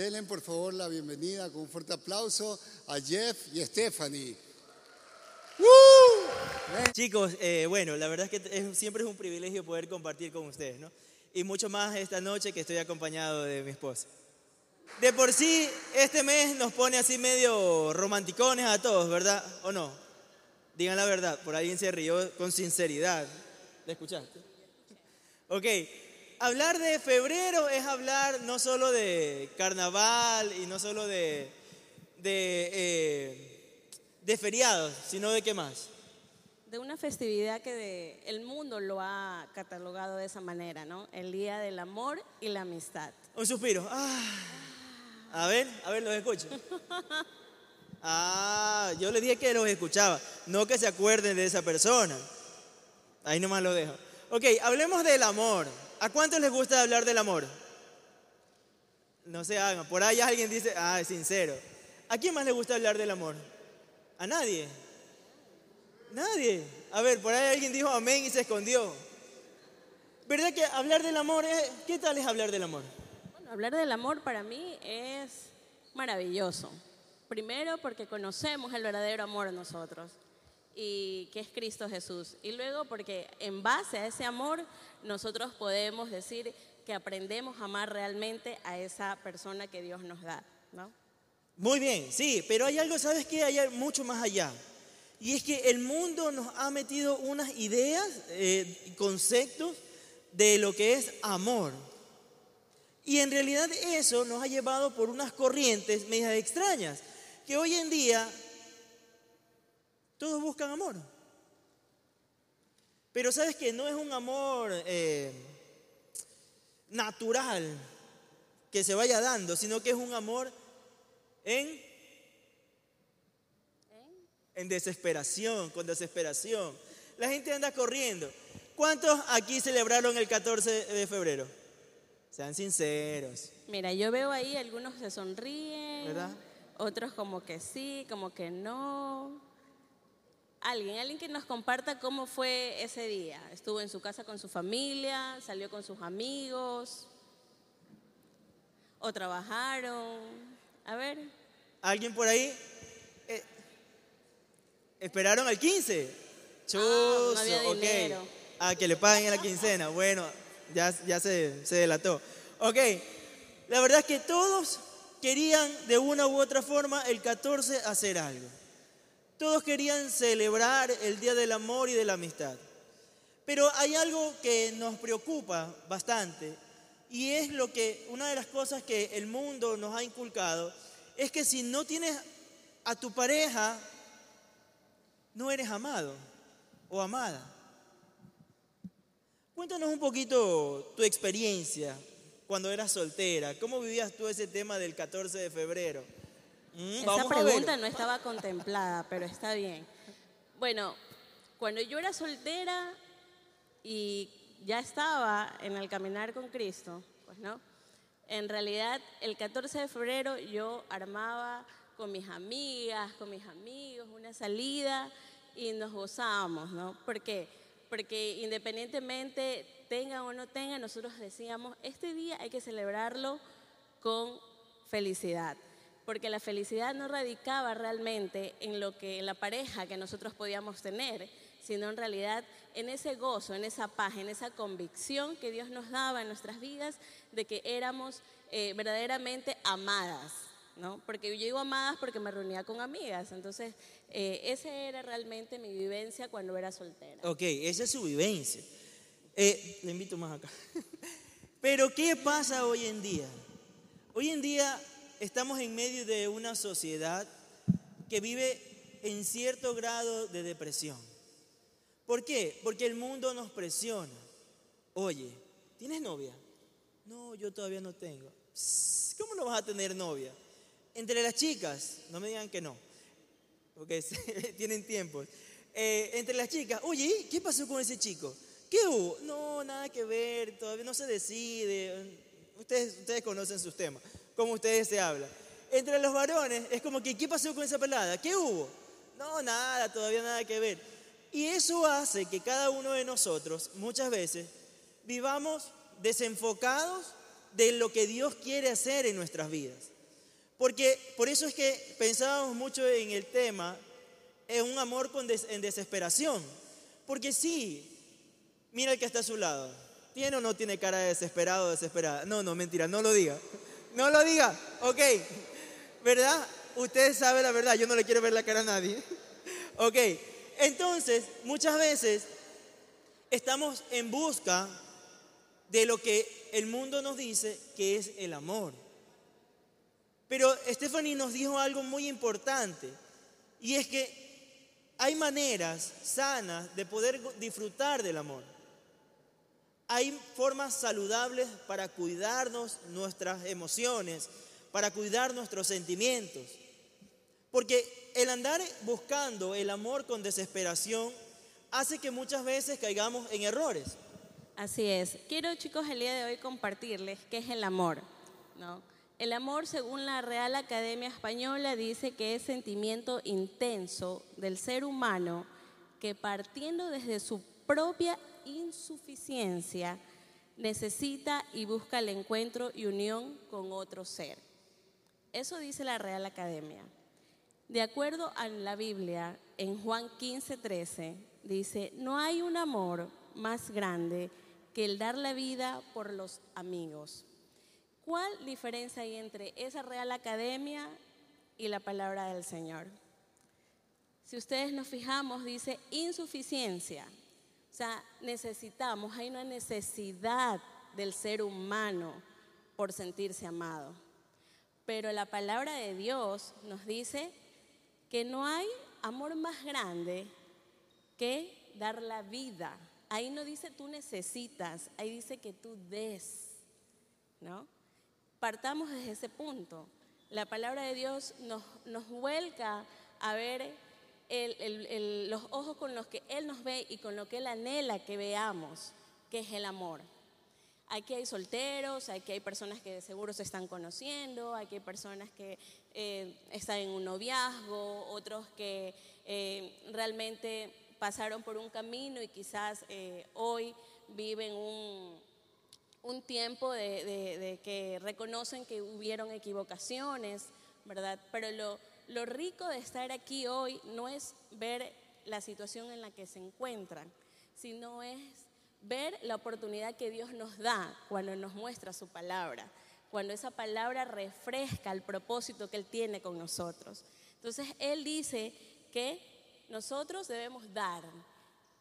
Denle por favor la bienvenida con un fuerte aplauso a Jeff y Stephanie. Chicos, eh, bueno, la verdad es que siempre es un privilegio poder compartir con ustedes, ¿no? Y mucho más esta noche que estoy acompañado de mi esposa. De por sí, este mes nos pone así medio romanticones a todos, ¿verdad? ¿O no? Digan la verdad, por alguien se rió con sinceridad. ¿La escuchaste? Ok, hablar de febrero es hablar no solo de carnaval y no solo de, de, eh, de feriados, sino de qué más. de una festividad que de- el mundo lo ha catalogado de esa manera, ¿no? El Día del Amor y la Amistad. Un suspiro. Ah. A ver, a ver, los escucho. Ah, yo le dije que los escuchaba, no que se acuerden de esa persona. Ahí nomás lo dejo. Ok, hablemos del amor. ¿A cuántos les gusta hablar del amor? No se hagan. Por ahí alguien dice, ah, es sincero. ¿A quién más le gusta hablar del amor? ¿A nadie? Nadie. A ver, por ahí alguien dijo amén y se escondió. ¿Verdad que hablar del amor es... ¿Qué tal es hablar del amor? Bueno, hablar del amor para mí es maravilloso. Primero porque conocemos el verdadero amor en nosotros y que es Cristo Jesús. Y luego porque en base a ese amor nosotros podemos decir que aprendemos a amar realmente a esa persona que Dios nos da, ¿no? Muy bien, sí, pero hay algo, ¿sabes qué? Hay mucho más allá. Y es que el mundo nos ha metido unas ideas, eh, conceptos de lo que es amor. Y en realidad eso nos ha llevado por unas corrientes medias extrañas, que hoy en día todos buscan amor. Pero sabes que no es un amor eh, natural que se vaya dando, sino que es un amor en, en desesperación, con desesperación. La gente anda corriendo. ¿Cuántos aquí celebraron el 14 de febrero? Sean sinceros, Mira, yo veo ahí algunos se sonríen, ¿verdad? otros como que sí, como que no. Alguien, alguien que nos comparta cómo fue ese día. Estuvo en su casa con su familia, salió con sus amigos, o trabajaron. A ver, ¿Alguien por ahí? Eh, ¿Esperaron al 15? Chuzo, Ah, no ok. dinero. Ah, que le paguen en la quincena. Bueno, ya, ya se, se delató. Ok, la verdad es que todos querían de una u otra forma el 14 hacer algo. Todos querían celebrar el Día del Amor y de la Amistad. Pero hay algo que nos preocupa bastante y es lo que una de las cosas que el mundo nos ha inculcado es que si no tienes a tu pareja no eres amado o amada. Cuéntanos un poquito tu experiencia cuando eras soltera. ¿Cómo vivías tú ese tema del 14 de febrero? Mm, esa pregunta no estaba contemplada, pero está bien. Bueno, cuando yo era soltera y ya estaba en el caminar con Cristo, pues no. En realidad, el 14 de febrero yo armaba con mis amigas, con mis amigos, una salida y nos gozábamos, ¿no? ¿Por qué? Porque independientemente tenga o no tenga, nosotros decíamos, este día hay que celebrarlo con felicidad. Porque la felicidad no radicaba realmente en lo que en la pareja que nosotros podíamos tener, sino en realidad en ese gozo, en esa paz, en esa convicción que Dios nos daba en nuestras vidas de que éramos eh, verdaderamente amadas, ¿no? Porque yo digo amadas porque me reunía con amigas, entonces eh, esa era realmente mi vivencia cuando era soltera. Ok, esa es su vivencia. Eh, le invito más acá. Pero ¿qué pasa hoy en día? Hoy en día estamos en medio de una sociedad que vive en cierto grado de depresión. ¿Por qué? Porque el mundo nos presiona. Oye, ¿tienes novia? No, yo todavía no tengo. ¿Cómo no vas a tener novia? Entre las chicas, no me digan que no, porque tienen tiempo. Eh, entre las chicas, oye, ¿qué pasó con ese chico? ¿Qué hubo? No, nada que ver, todavía no se decide. Ustedes, ustedes conocen sus temas, cómo ustedes se hablan. Entre los varones es como que, ¿qué pasó con esa pelada? ¿Qué hubo? No, nada, todavía nada que ver. Y eso hace que cada uno de nosotros muchas veces vivamos desenfocados de lo que Dios quiere hacer en nuestras vidas. Porque por eso es que pensábamos mucho en el tema, en un amor con en desesperación. Porque sí, mira el que está a su lado. ¿Tiene o no tiene cara de desesperado o desesperada? No, no, mentira, no lo diga. No lo diga, ok. ¿Verdad? Usted sabe la verdad, yo no le quiero ver la cara a nadie. ok, entonces muchas veces estamos en busca de lo que el mundo nos dice que es el amor. Pero Stephanie nos dijo algo muy importante y es que hay maneras sanas de poder disfrutar del amor. Hay formas saludables para cuidarnos nuestras emociones, para cuidar nuestros sentimientos. Porque el andar buscando el amor con desesperación hace que muchas veces caigamos en errores. Así es. Quiero, chicos, el día de hoy compartirles qué es el amor. ¿no? El amor, según la Real Academia Española, dice que es sentimiento intenso del ser humano que partiendo desde su propia insuficiencia necesita y busca el encuentro y unión con otro ser. Eso dice la Real Academia. De acuerdo a la Biblia, en Juan 15, 13, dice, no hay un amor más grande que el dar la vida por los amigos. ¿Cuál diferencia hay entre esa Real Academia y la palabra del Señor? Si ustedes nos fijamos, dice insuficiencia. Sea, necesitamos, hay una necesidad del ser humano por sentirse amado. Pero la palabra de Dios nos dice que no hay amor más grande que dar la vida. Ahí no dice tú necesitas, ahí dice que tú des, ¿no? Partamos desde ese punto. La palabra de Dios nos, nos vuelca a ver los ojos con los que Él nos ve y con lo que Él anhela que veamos, que es el amor. Aquí hay solteros, aquí hay personas que de seguro se están conociendo, aquí hay personas que eh, están en un noviazgo, otros que eh, realmente pasaron por un camino y quizás eh, hoy viven un, un tiempo de, de, que reconocen que hubieron equivocaciones, ¿verdad? Pero lo, lo rico de estar aquí hoy no es ver la situación en la que se encuentran, sino es ver la oportunidad que Dios nos da cuando nos muestra su palabra, cuando esa palabra refresca el propósito que Él tiene con nosotros. Entonces Él dice que nosotros debemos dar.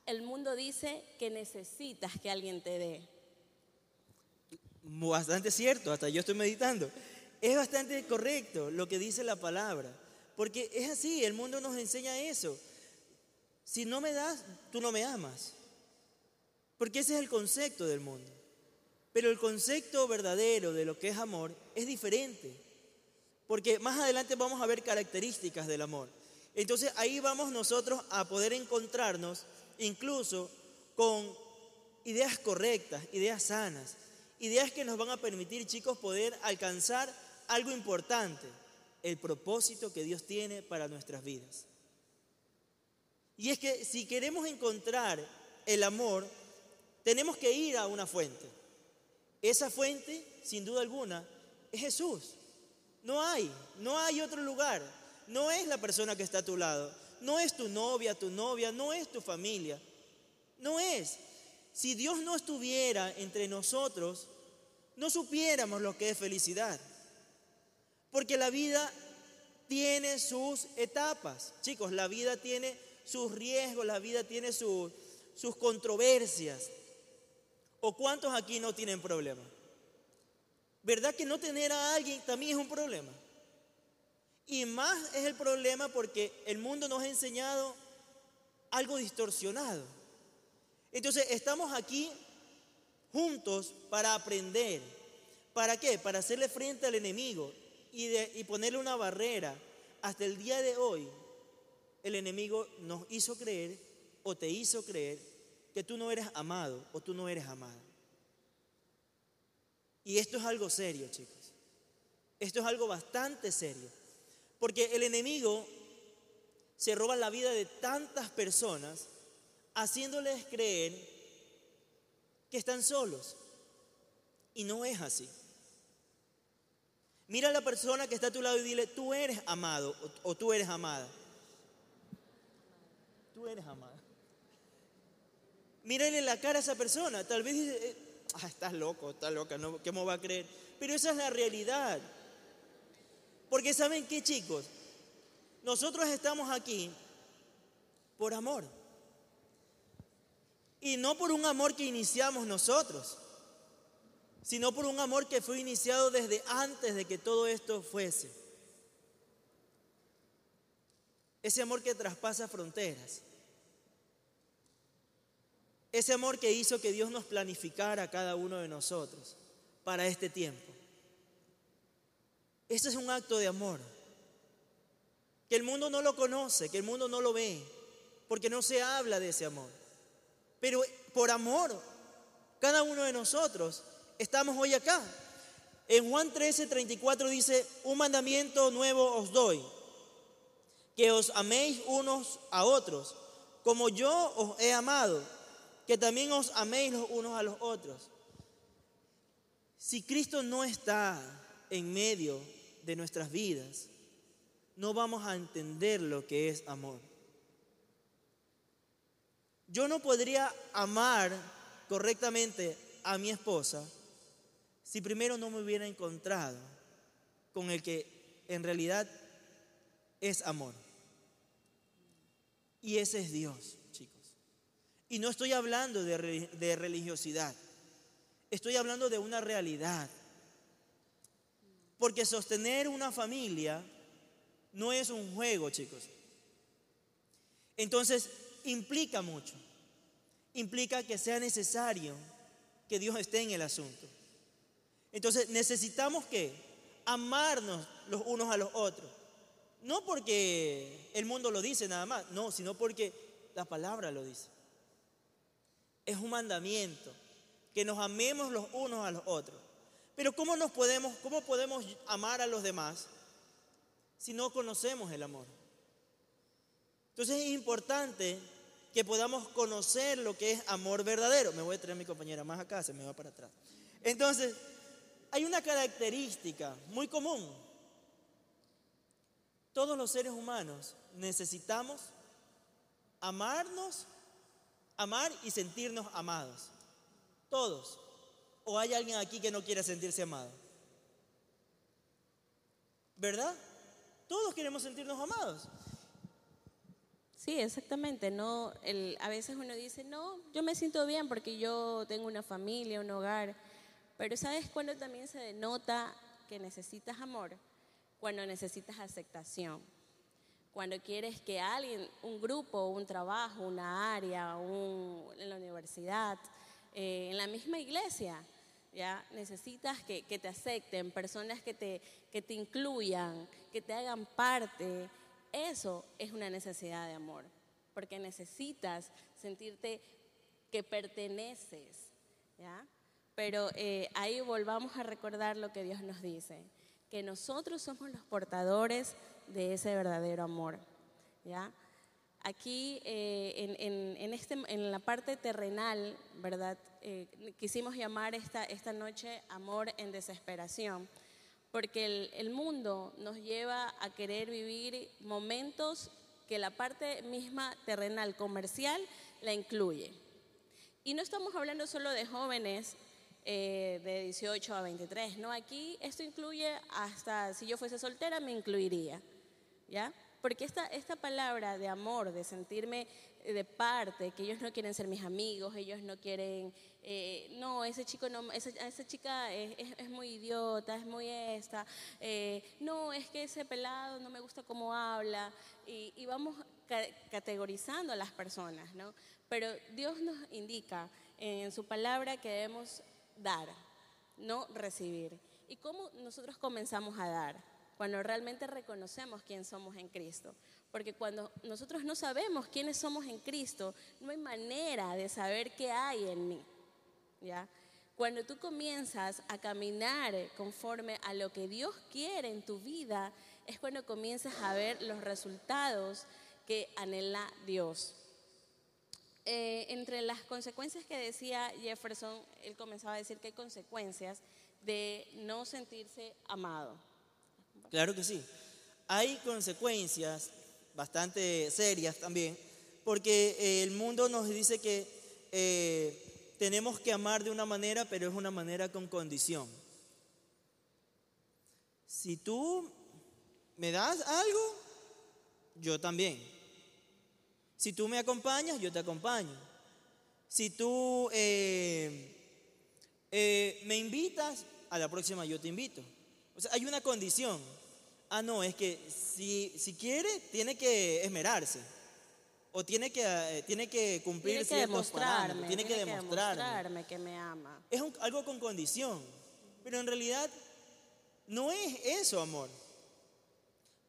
El mundo dice que necesitas que alguien te dé. Bastante cierto, hasta yo estoy meditando. Es bastante correcto lo que dice la palabra, porque es así, el mundo nos enseña eso. Si no me das, tú no me amas. Porque ese es el concepto del mundo. Pero el concepto verdadero de lo que es amor es diferente. Porque más adelante vamos a ver características del amor. Entonces ahí vamos nosotros a poder encontrarnos incluso con ideas correctas, ideas sanas, ideas que nos van a permitir, chicos, poder alcanzar algo importante, el propósito que Dios tiene para nuestras vidas. Y es que si queremos encontrar el amor, tenemos que ir a una fuente. Esa fuente, sin duda alguna, es Jesús. No hay, no hay otro lugar. No es la persona que está a tu lado. No es tu novia, tu novia, no es tu familia. No es. Si Dios no estuviera entre nosotros, no supiéramos lo que es felicidad. Porque la vida tiene sus etapas. Chicos, la vida tiene sus riesgos, la vida tiene sus controversias. ¿O cuántos aquí no tienen problema? ¿Verdad que no tener a alguien también es un problema? Y más es el problema porque el mundo nos ha enseñado algo distorsionado. Entonces estamos aquí juntos para aprender. ¿Para qué? Para hacerle frente al enemigo y, y ponerle una barrera. Hasta el día de hoy, el enemigo nos hizo creer o te hizo creer que tú no eres amado o tú no eres amada. Y esto es algo serio, chicos. Esto es algo bastante serio. Porque el enemigo se roba la vida de tantas personas haciéndoles creer que están solos. Y no es así. Mira a la persona que está a tu lado y dile, tú eres amado o, tú eres amada. Tú eres amada. Mírale la cara a esa persona. Tal vez dice, eh, ah, estás loco, estás loca, no, ¿qué va a creer? Pero esa es la realidad. Porque ¿saben qué, chicos? Nosotros estamos aquí por amor. Y no por un amor que iniciamos nosotros, sino por un amor que fue iniciado desde antes de que todo esto fuese. Ese amor que traspasa fronteras. Ese amor que hizo que Dios nos planificara a cada uno de nosotros para este tiempo. Ese es un acto de amor. Que el mundo no lo conoce, que el mundo no lo ve, porque no se habla de ese amor. Pero por amor, cada uno de nosotros estamos hoy acá. En Juan 13, 34 dice, un mandamiento nuevo os doy, que os améis unos a otros, como yo os he amado, que también os améis los unos a los otros. Si Cristo no está en medio de nuestras vidas, no vamos a entender lo que es amor. Yo no podría amar correctamente a mi esposa si primero no me hubiera encontrado con el que en realidad es amor. Y ese es Dios, chicos. Y no estoy hablando de, religiosidad, estoy hablando de una realidad. Porque sostener una familia no es un juego, chicos. Entonces, implica mucho. Implica que sea necesario que Dios esté en el asunto. Entonces, necesitamos que amarnos los unos a los otros. No porque el mundo lo dice nada más, no, sino porque la palabra lo dice. Es un mandamiento, que nos amemos los unos a los otros. Pero ¿cómo nos podemos, cómo podemos amar a los demás si no conocemos el amor? Entonces es importante que podamos conocer lo que es amor verdadero. Me voy a traer a mi compañera más acá, se me va para atrás. Entonces, hay una característica muy común. Todos los seres humanos necesitamos amarnos, amar y sentirnos amados. Todos. ¿O hay alguien aquí que no quiere sentirse amado? ¿Verdad? Todos queremos sentirnos amados. Sí, exactamente. No, a veces uno dice, no, yo me siento bien porque yo tengo una familia, un hogar. Pero ¿sabes cuándo también se denota que necesitas amor? Cuando necesitas aceptación. Cuando quieres que alguien, un grupo, un trabajo, una área, en la universidad, eh, en la misma iglesia, ¿ya? Necesitas que, que, te acepten, personas que te, que te incluyan, que te hagan parte. Eso es una necesidad de amor, porque necesitas sentirte que perteneces, ¿ya? Pero eh, ahí volvamos a recordar lo que Dios nos dice, que nosotros somos los portadores de ese verdadero amor, ¿ya? Aquí eh, en, en, este, en, la parte terrenal, ¿verdad? Eh, quisimos llamar esta, esta noche amor en desesperación, porque el, el, mundo nos lleva a querer vivir momentos que la parte misma terrenal, comercial, la incluye. Y no estamos hablando solo de jóvenes eh, de 18 a 23, ¿no? Aquí esto incluye hasta, si yo fuese soltera, me incluiría, ¿ya? Porque esta, esta palabra de amor, de sentirme de parte, que ellos no quieren ser mis amigos, ellos no quieren, eh, no, ese chico no, esa, esa chica es, es, muy idiota, es muy esta, eh, no, es que ese pelado no me gusta cómo habla, y, y vamos categorizando a las personas, ¿no? Pero Dios nos indica en su palabra que debemos dar, no recibir. ¿Y cómo nosotros comenzamos a dar? cuando realmente reconocemos quién somos en Cristo. Porque cuando nosotros no sabemos quiénes somos en Cristo, no hay manera de saber qué hay en mí. ¿ya? Cuando tú comienzas a caminar conforme a lo que Dios quiere en tu vida, es cuando comienzas a ver los resultados que anhela Dios. Eh, entre las consecuencias que decía Jefferson, él comenzaba a decir que hay consecuencias de no sentirse amado. Claro que sí. Hay consecuencias bastante serias también, porque eh, el mundo nos dice que eh, tenemos que amar de una manera, pero es una manera con condición. Si tú me das algo, yo también. Si tú me acompañas, yo te acompaño. Si tú eh, me invitas, a la próxima yo te invito. O sea, hay una condición. Ah, no, es que si, si quiere, tiene que esmerarse. O tiene que, eh, tiene que cumplir tiene que demostrarme, Tiene, que, demostrarme. que me ama. Es algo con condición. Pero en realidad no es eso, amor.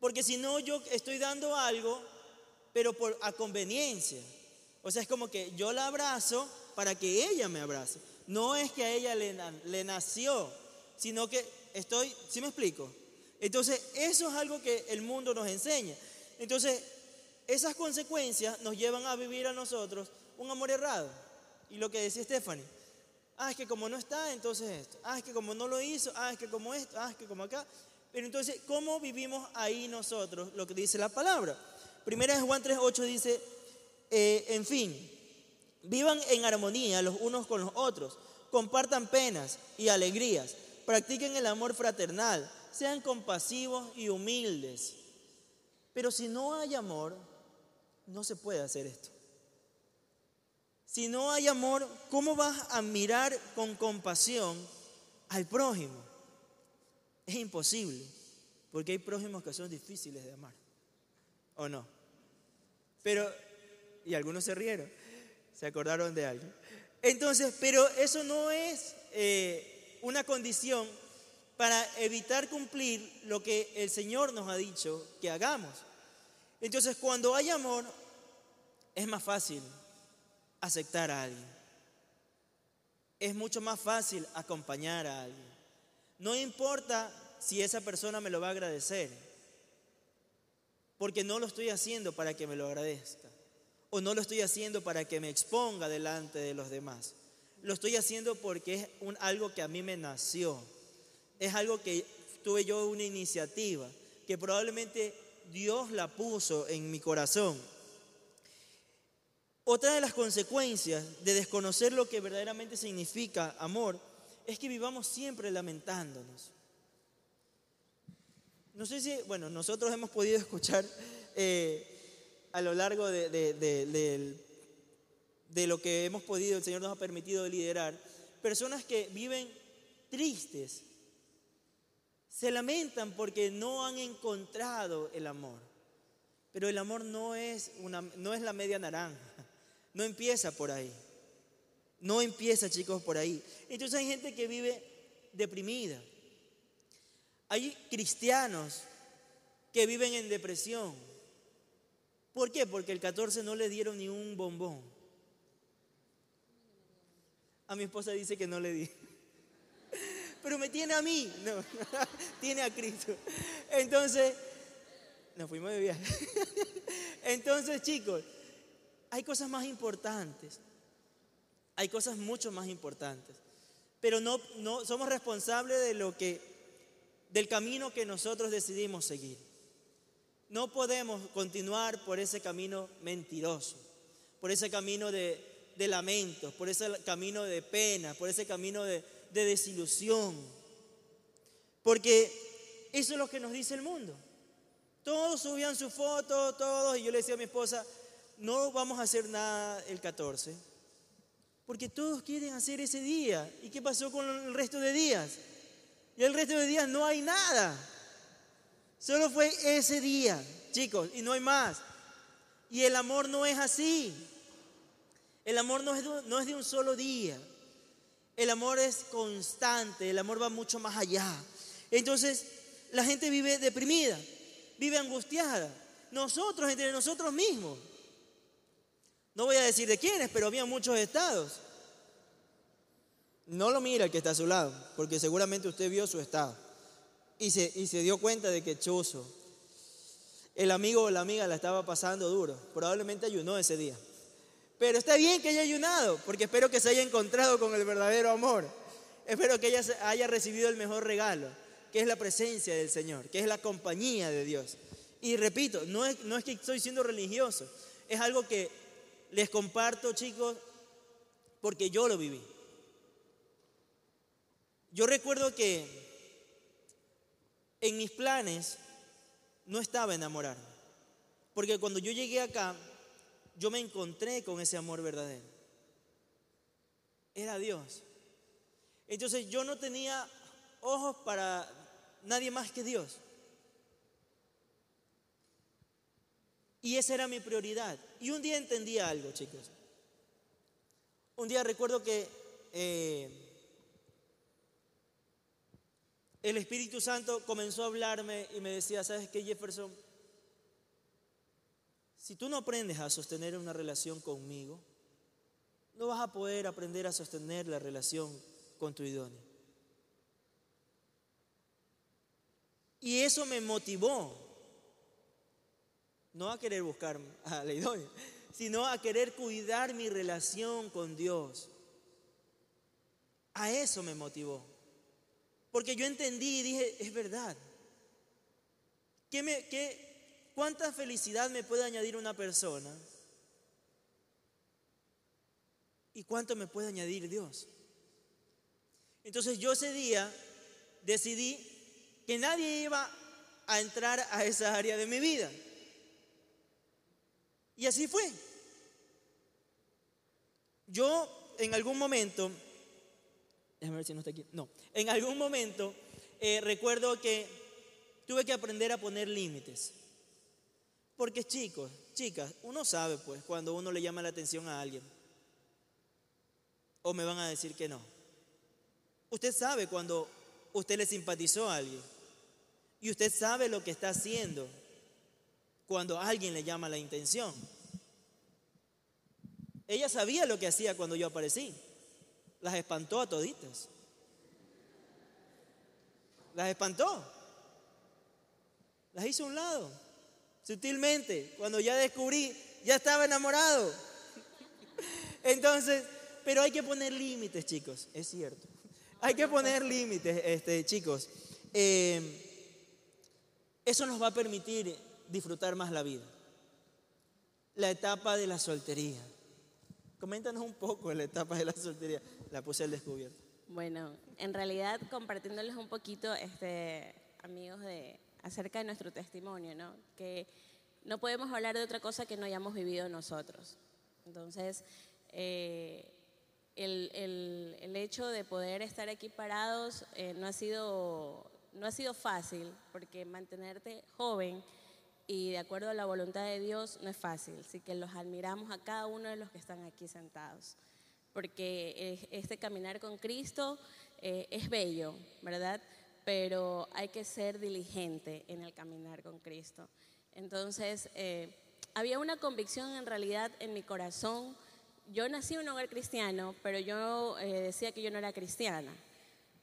Porque si no, yo estoy dando algo, pero por, a conveniencia. O sea, es como que yo la abrazo para que ella me abrace. No es que a ella le, nació, sino que estoy, ¿sí me explico? Entonces, eso es algo que el mundo nos enseña. Entonces, esas consecuencias nos llevan a vivir a nosotros un amor errado. Y lo que decía Stephanie, ah, es que como no está, entonces esto. Ah, es que como no lo hizo, ah, es que como esto, ah, es que como acá. Pero entonces, ¿cómo vivimos ahí nosotros lo que dice la palabra? Primera de Juan 3.8 dice, eh, en fin, vivan en armonía los unos con los otros, compartan penas y alegrías, practiquen el amor fraternal sean compasivos y humildes. Pero si no hay amor, no se puede hacer esto. Si no hay amor, ¿cómo vas a mirar con compasión al prójimo? Es imposible, porque hay prójimos que son difíciles de amar. ¿O no? Pero, y algunos se rieron, se acordaron de algo. Entonces, pero eso no es eh, una condición para evitar cumplir lo que el Señor nos ha dicho que hagamos. Entonces, cuando hay amor, es más fácil aceptar a alguien. Es mucho más fácil acompañar a alguien. No importa si esa persona me lo va a agradecer, porque no lo estoy haciendo para que me lo agradezca, o no lo estoy haciendo para que me exponga delante de los demás. Lo estoy haciendo porque es algo que a mí me nació es algo que tuve yo una iniciativa, que probablemente Dios la puso en mi corazón. Otra de las consecuencias de desconocer lo que verdaderamente significa amor es que vivamos siempre lamentándonos. No sé si, bueno, nosotros hemos podido escuchar eh, a lo largo de, de lo que hemos podido, el Señor nos ha permitido liderar, personas que viven tristes se lamentan porque no han encontrado el amor. Pero el amor no es, una, no es la media naranja. No empieza por ahí. No empieza, chicos, por ahí. Entonces hay gente que vive deprimida. Hay cristianos que viven en depresión. ¿Por qué? Porque el 14 no le dieron ni un bombón. A mi esposa dice que no le di pero me tiene a mí. No, tiene a Cristo. Entonces, nos fuimos de viaje. Entonces, chicos, hay cosas más importantes. Hay cosas mucho más importantes. Pero no, no somos responsables de lo que, del camino que nosotros decidimos seguir. No podemos continuar por ese camino mentiroso, por ese camino de, lamentos, por ese camino de pena, por ese camino de, de desilusión. Porque eso es lo que nos dice el mundo. Todos subían su foto, todos, y yo le decía a mi esposa, no vamos a hacer nada el 14, porque todos quieren hacer ese día. ¿Y qué pasó con el resto de días? Y el resto de días no hay nada. Solo fue ese día, chicos, y no hay más. Y el amor no es así. El amor no es de un solo día. El amor es constante, el amor va mucho más allá. Entonces, la gente vive deprimida, vive angustiada. Nosotros, entre nosotros mismos. No voy a decir de quiénes, pero había muchos estados. No lo mira el que está a su lado, porque seguramente usted vio su estado. Y se, y se dio cuenta de que chuzo. El amigo o la amiga la estaba pasando duro. Probablemente ayunó ese día. Pero está bien que haya ayunado, porque espero que se haya encontrado con el verdadero amor. Espero que ella haya recibido el mejor regalo. que es la presencia del Señor, que es la compañía de Dios. Y repito, no es, no es que estoy siendo religioso, es algo que les comparto, chicos, porque yo lo viví. Yo recuerdo que en mis planes no estaba enamorarme, porque cuando yo llegué acá, yo me encontré con ese amor verdadero. Era Dios. Entonces yo no tenía ojos para nadie más que Dios. Y esa era mi prioridad. Y un día entendí algo, chicos. Un día recuerdo que eh, el Espíritu Santo comenzó a hablarme y me decía, ¿sabes qué, Jefferson? Si tú no aprendes a sostener una relación conmigo, no vas a poder aprender a sostener la relación con tu idóneo. Y eso me motivó, no a querer buscar a la idónea, sino a querer cuidar mi relación con Dios. A eso me motivó. Porque yo entendí y dije, es verdad. ¿Qué me, qué, ¿Cuánta felicidad me puede añadir una persona? ¿Y cuánto me puede añadir Dios? Entonces yo ese día decidí que nadie iba a entrar a esa área de mi vida. Y así fue. Yo en algún momento, déjame ver si no está aquí, no, en algún momento eh, recuerdo que tuve que aprender a poner límites. Porque chicos, chicas, uno sabe pues cuando uno le llama la atención a alguien. O me van a decir que no. Usted sabe cuando usted le simpatizó a alguien. Y usted sabe lo que está haciendo cuando alguien le llama la intención. Ella sabía lo que hacía cuando yo aparecí. Las espantó a toditas. Las espantó. Las hizo a un lado. Sutilmente. Cuando ya descubrí, ya estaba enamorado. Entonces, pero hay que poner límites, chicos. Es cierto. Hay que poner límites, este, chicos. Eh, eso nos va a permitir disfrutar más la vida. La etapa de la soltería. Coméntanos un poco la etapa de la soltería. La puse al descubierto. Bueno, en realidad compartiéndoles un poquito, este, amigos, de, acerca de nuestro testimonio, ¿no? Que no podemos hablar de otra cosa que no hayamos vivido nosotros. Entonces, eh, el, el, hecho de poder estar aquí parados eh, no, ha sido, no ha sido fácil, porque mantenerte joven y de acuerdo a la voluntad de Dios no es fácil. Así que los admiramos a cada uno de los que están aquí sentados, porque este caminar con Cristo eh, es bello, ¿verdad? Pero hay que ser diligente en el caminar con Cristo. Entonces, eh, había una convicción en realidad en mi corazón yo nací en un hogar cristiano, pero yo eh, decía que yo no era cristiana,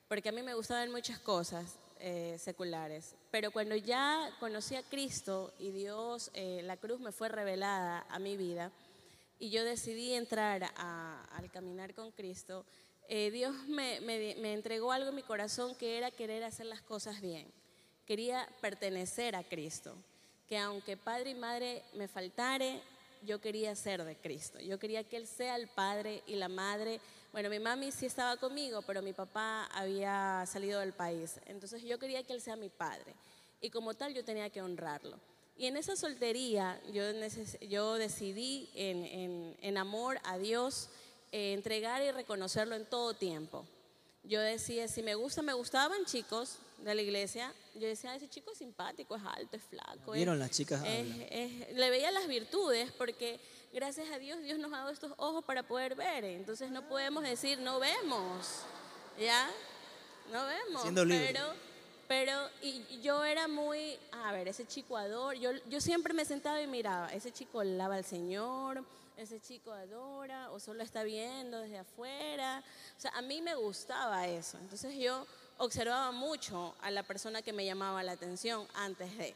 porque a mí me gustaban muchas cosas eh, seculares. Pero cuando ya conocí a Cristo y Dios, eh, la cruz me fue revelada a mi vida, y yo decidí entrar al caminar con Cristo, Dios me, me entregó algo en mi corazón que era querer hacer las cosas bien. Quería pertenecer a Cristo, que aunque padre y madre me faltare, yo quería ser de Cristo. Yo quería que Él sea el padre y la madre. Bueno, mi mami sí estaba conmigo, pero mi papá había salido del país. Entonces yo quería que Él sea mi padre. Y como tal yo tenía que honrarlo. Y en esa soltería yo, yo decidí en, amor a Dios eh, entregar y reconocerlo en todo tiempo. Yo decía, si me gusta, me gustaban chicos, de la iglesia, yo decía, ese chico es simpático, es alto, es flaco. ¿Vieron las chicas? le veía las virtudes porque gracias a Dios Dios nos ha dado estos ojos para poder ver. Entonces no podemos decir, no vemos, ¿ya? No vemos. Pero, pero y yo era muy, a ver, ese chico adora, yo, yo siempre me sentaba y miraba, ese chico lava al Señor, ese chico adora o solo está viendo desde afuera. O sea, a mí me gustaba eso. Entonces yo observaba mucho a la persona que me llamaba la atención antes de.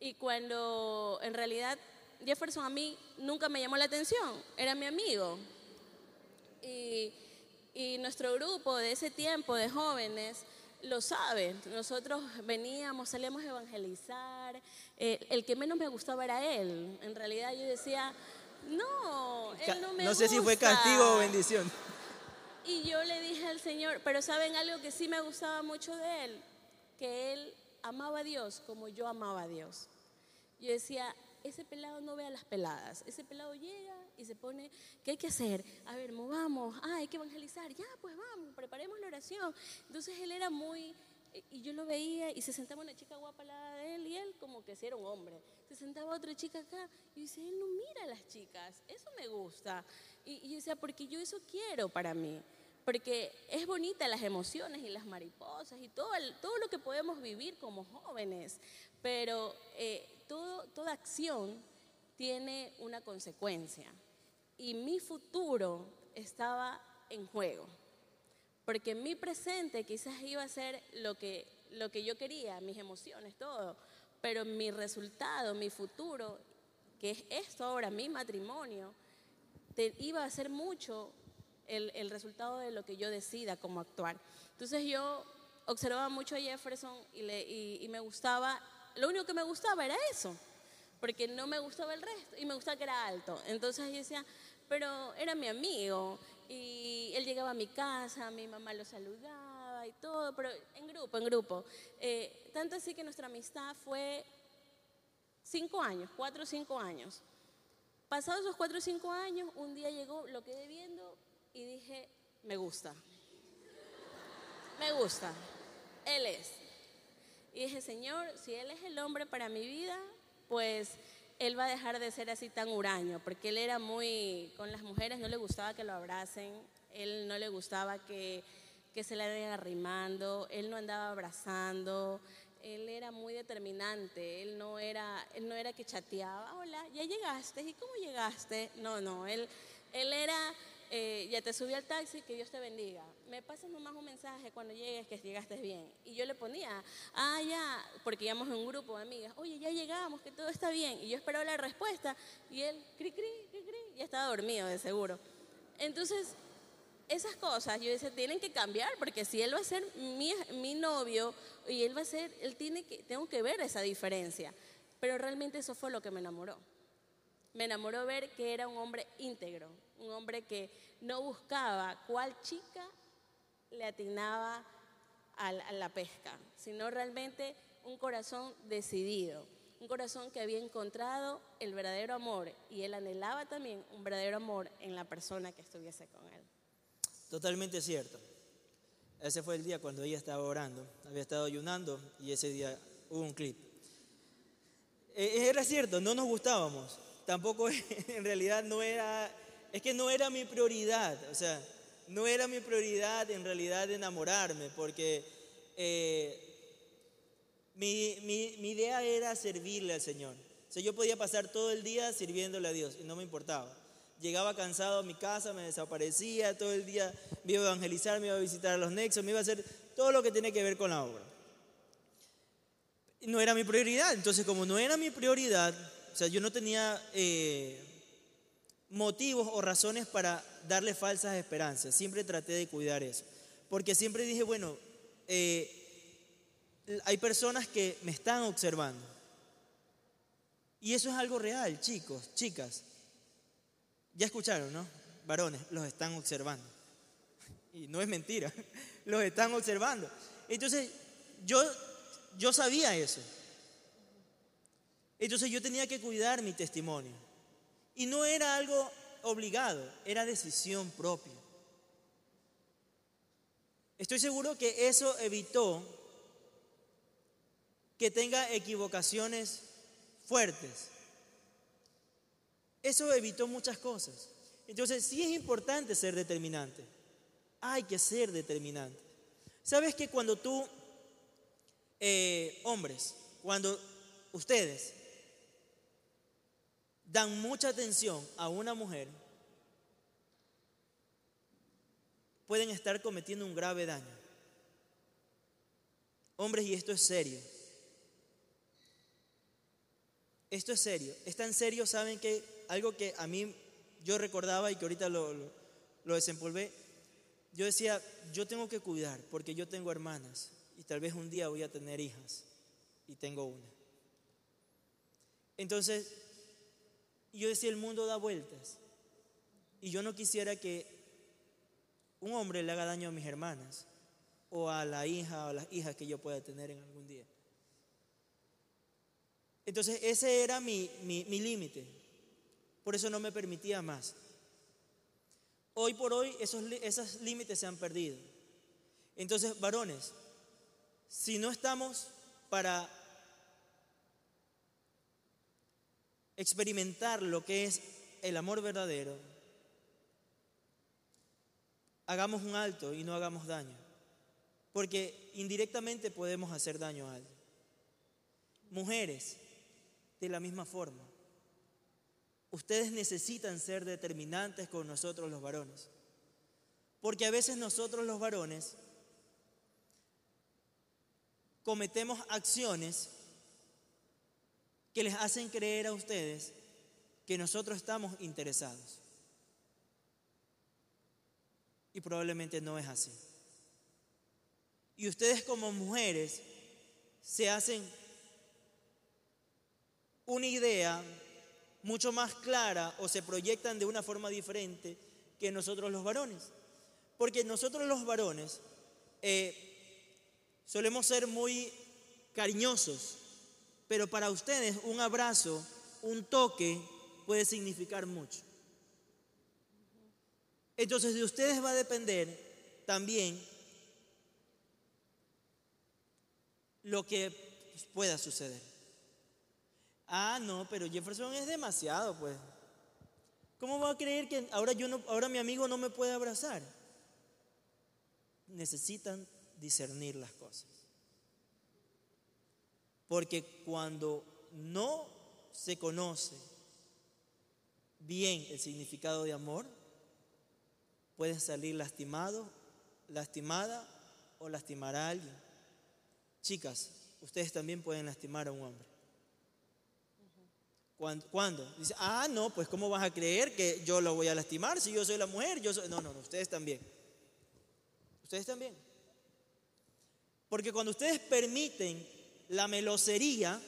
Y cuando en realidad Jefferson a mí nunca me llamó la atención, era mi amigo. Y, y nuestro grupo de ese tiempo de jóvenes lo sabe. Nosotros veníamos, salíamos a evangelizar. Eh, el que menos me gustaba era él. En realidad yo decía, no, él no me No sé si fue castigo o bendición. Y yo le dije al Señor, pero ¿saben algo que sí me gustaba mucho de él? Que él amaba a Dios como yo amaba a Dios. Yo decía, ese pelado no ve a las peladas, ese pelado llega y se pone, ¿qué hay que hacer? A ver, movamos, ah, hay que evangelizar, ya, pues vamos, preparemos la oración. Entonces él era muy, y yo lo veía y se sentaba una chica guapa al lado de él y él como que si era un hombre. Se sentaba otra chica acá y dice, él no mira a las chicas, eso me gusta. Y, y yo decía, porque yo eso quiero para mí porque es bonita las emociones y las mariposas y todo, todo lo que podemos vivir como jóvenes, pero eh, toda acción tiene una consecuencia. Y mi futuro estaba en juego, porque mi presente quizás iba a ser lo que, lo que yo quería, mis emociones, todo, pero mi resultado, mi futuro, que es esto ahora, mi matrimonio, te, iba a ser mucho el, resultado de lo que yo decida cómo actuar. Entonces yo observaba mucho a Jefferson y, y, me gustaba, lo único que me gustaba era eso, porque no me gustaba el resto y me gustaba que era alto. Entonces yo decía, pero era mi amigo y él llegaba a mi casa, mi mamá lo saludaba y todo, pero en grupo, en grupo. Eh, tanto así que nuestra amistad fue cinco años, cuatro o cinco años. Pasados esos cuatro o cinco años, un día llegó, lo quedé viendo y dije, me gusta. Me gusta. Él es. Y dije, Señor, si Él es el hombre para mi vida, pues Él va a dejar de ser así tan huraño, porque Él era muy, con las mujeres no le gustaba que lo abracen, Él no le gustaba que, que se le vayan arrimando, Él no andaba abrazando, Él era muy determinante, Él no era, él no era que chateaba, hola, ya llegaste, ¿y cómo llegaste? No, no, Él, él era eh, ya te subí al taxi, que Dios te bendiga. Me pasas nomás un mensaje cuando llegues que llegaste bien. Y yo le ponía, ah, ya, porque íbamos en un grupo de amigas, oye, ya llegamos, que todo está bien. Y yo esperaba la respuesta y él, cri, cri, cri, cri, ya estaba dormido de seguro. Entonces, esas cosas yo decía, tienen que cambiar, porque si él va a ser mi, mi novio y él va a ser, él tiene que, tengo que ver esa diferencia. Pero realmente eso fue lo que me enamoró. Me enamoró ver que era un hombre íntegro, un hombre que no buscaba cuál chica le atinaba a la pesca, sino realmente un corazón decidido, un corazón que había encontrado el verdadero amor y él anhelaba también un verdadero amor en la persona que estuviese con él. Totalmente cierto. Ese fue el día cuando ella estaba orando, había estado ayunando y ese día hubo un clip. E, era cierto, no nos gustábamos, tampoco en realidad no era es que no era mi prioridad, o sea, no era mi prioridad en realidad enamorarme, porque eh, mi, mi, idea era servirle al Señor. O sea, yo podía pasar todo el día sirviéndole a Dios y no me importaba. Llegaba cansado a mi casa, me desaparecía, todo el día me iba a evangelizar, me iba a visitar a los nexos, me iba a hacer todo lo que tiene que ver con la obra. No era mi prioridad, entonces como no era mi prioridad, o sea, yo no tenía... Eh, motivos o razones para darle falsas esperanzas. Siempre traté de cuidar eso. Porque siempre dije, bueno, eh, hay personas que me están observando. Y eso es algo real, chicos, chicas. Ya escucharon, ¿no? Varones, los están observando. Y no es mentira, los están observando. Entonces, yo, yo sabía eso. Entonces yo tenía que cuidar mi testimonio. Y no era algo obligado, era decisión propia. Estoy seguro que eso evitó que tenga equivocaciones fuertes. Eso evitó muchas cosas. Entonces, sí es importante ser determinante. Hay que ser determinante. ¿Sabes que cuando tú, eh, hombres, cuando ustedes dan mucha atención a una mujer, pueden estar cometiendo un grave daño. Hombres, y esto es serio. Esto es serio. Es tan serio, saben que algo que a mí yo recordaba y que ahorita lo, lo, desempolvé, yo decía, yo tengo que cuidar porque yo tengo hermanas y tal vez un día voy a tener hijas y tengo una. Entonces, yo decía, el mundo da vueltas y yo no quisiera que un hombre le haga daño a mis hermanas o a la hija o a las hijas que yo pueda tener en algún día. Entonces ese era mi, mi, límite. Por eso no me permitía más. Hoy por hoy esos, esos límites se han perdido. Entonces, varones, si no estamos para experimentar lo que es el amor verdadero, hagamos un alto y no hagamos daño, porque indirectamente podemos hacer daño a alguien. Mujeres, de la misma forma, ustedes necesitan ser determinantes con nosotros los varones, porque a veces nosotros los varones cometemos acciones que les hacen creer a ustedes que nosotros estamos interesados. Y probablemente no es así. Y ustedes como mujeres se hacen una idea mucho más clara o se proyectan de una forma diferente que nosotros los varones. Porque nosotros los varones eh, solemos ser muy cariñosos, pero para ustedes un abrazo, un toque puede significar mucho. Entonces de ustedes va a depender también lo que pueda suceder. Ah, no, pero Jefferson es demasiado, pues. ¿Cómo va a creer que ahora yo no, ahora mi amigo no me puede abrazar? Necesitan discernir las cosas. Porque cuando no se conoce bien el significado de amor, pueden salir lastimado, lastimada o lastimar a alguien. Chicas, ustedes también pueden lastimar a un hombre. ¿Cuándo? Dice, ah, no, pues ¿cómo vas a creer que yo lo voy a lastimar si yo soy la mujer? Yo soy... No, no, no, ustedes también. Ustedes también. Porque cuando ustedes permiten la melosería,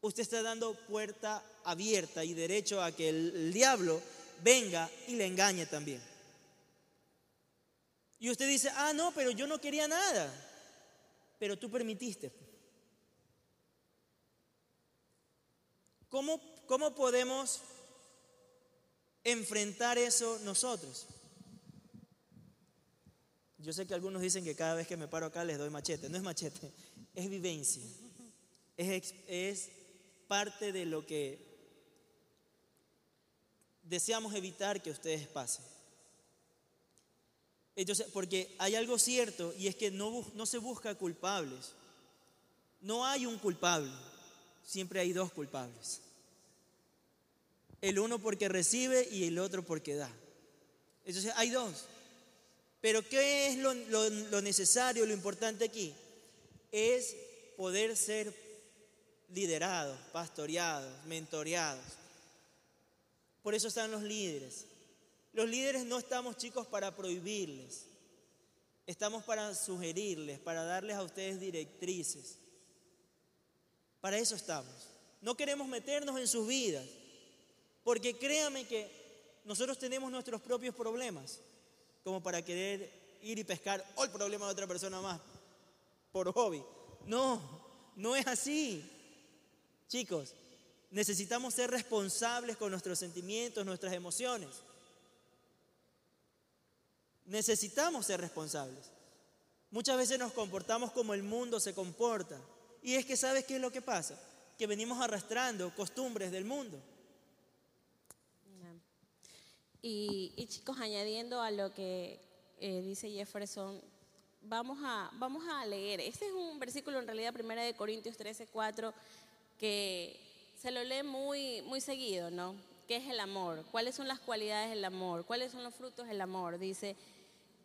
usted está dando puerta abierta y derecho a que el, diablo venga y le engañe también. Y usted dice, ah, no, pero yo no quería nada. Pero tú permitiste. ¿Cómo, cómo podemos enfrentar eso nosotros? Yo sé que algunos dicen que cada vez que me paro acá les doy machete. No es machete, es vivencia. Es, es parte de lo que deseamos evitar que ustedes pasen. Entonces, porque hay algo cierto y es que no, no se busca culpables. No hay un culpable, siempre hay dos culpables. El uno porque recibe y el otro porque da. Entonces hay dos. Pero ¿qué es lo, necesario, lo importante aquí? Es poder ser liderados, pastoreados, mentoreados. Por eso están los líderes. Los líderes no estamos chicos para prohibirles, estamos para sugerirles, para darles a ustedes directrices. Para eso estamos. No queremos meternos en sus vidas, porque créame que nosotros tenemos nuestros propios problemas como para querer ir y pescar el problema de otra persona más por hobby. No, no es así. Chicos, necesitamos ser responsables con nuestros sentimientos, nuestras emociones. Necesitamos ser responsables. Muchas veces nos comportamos como el mundo se comporta. Y es que sabes qué es lo que pasa? Que venimos arrastrando costumbres del mundo. Y, chicos, añadiendo a lo que eh, dice Jefferson, vamos a, vamos a leer. Este es un versículo en realidad, primera de Corintios 13, 4, que se lo lee muy, muy seguido, ¿no? ¿Qué es el amor? ¿Cuáles son las cualidades del amor? ¿Cuáles son los frutos del amor? Dice,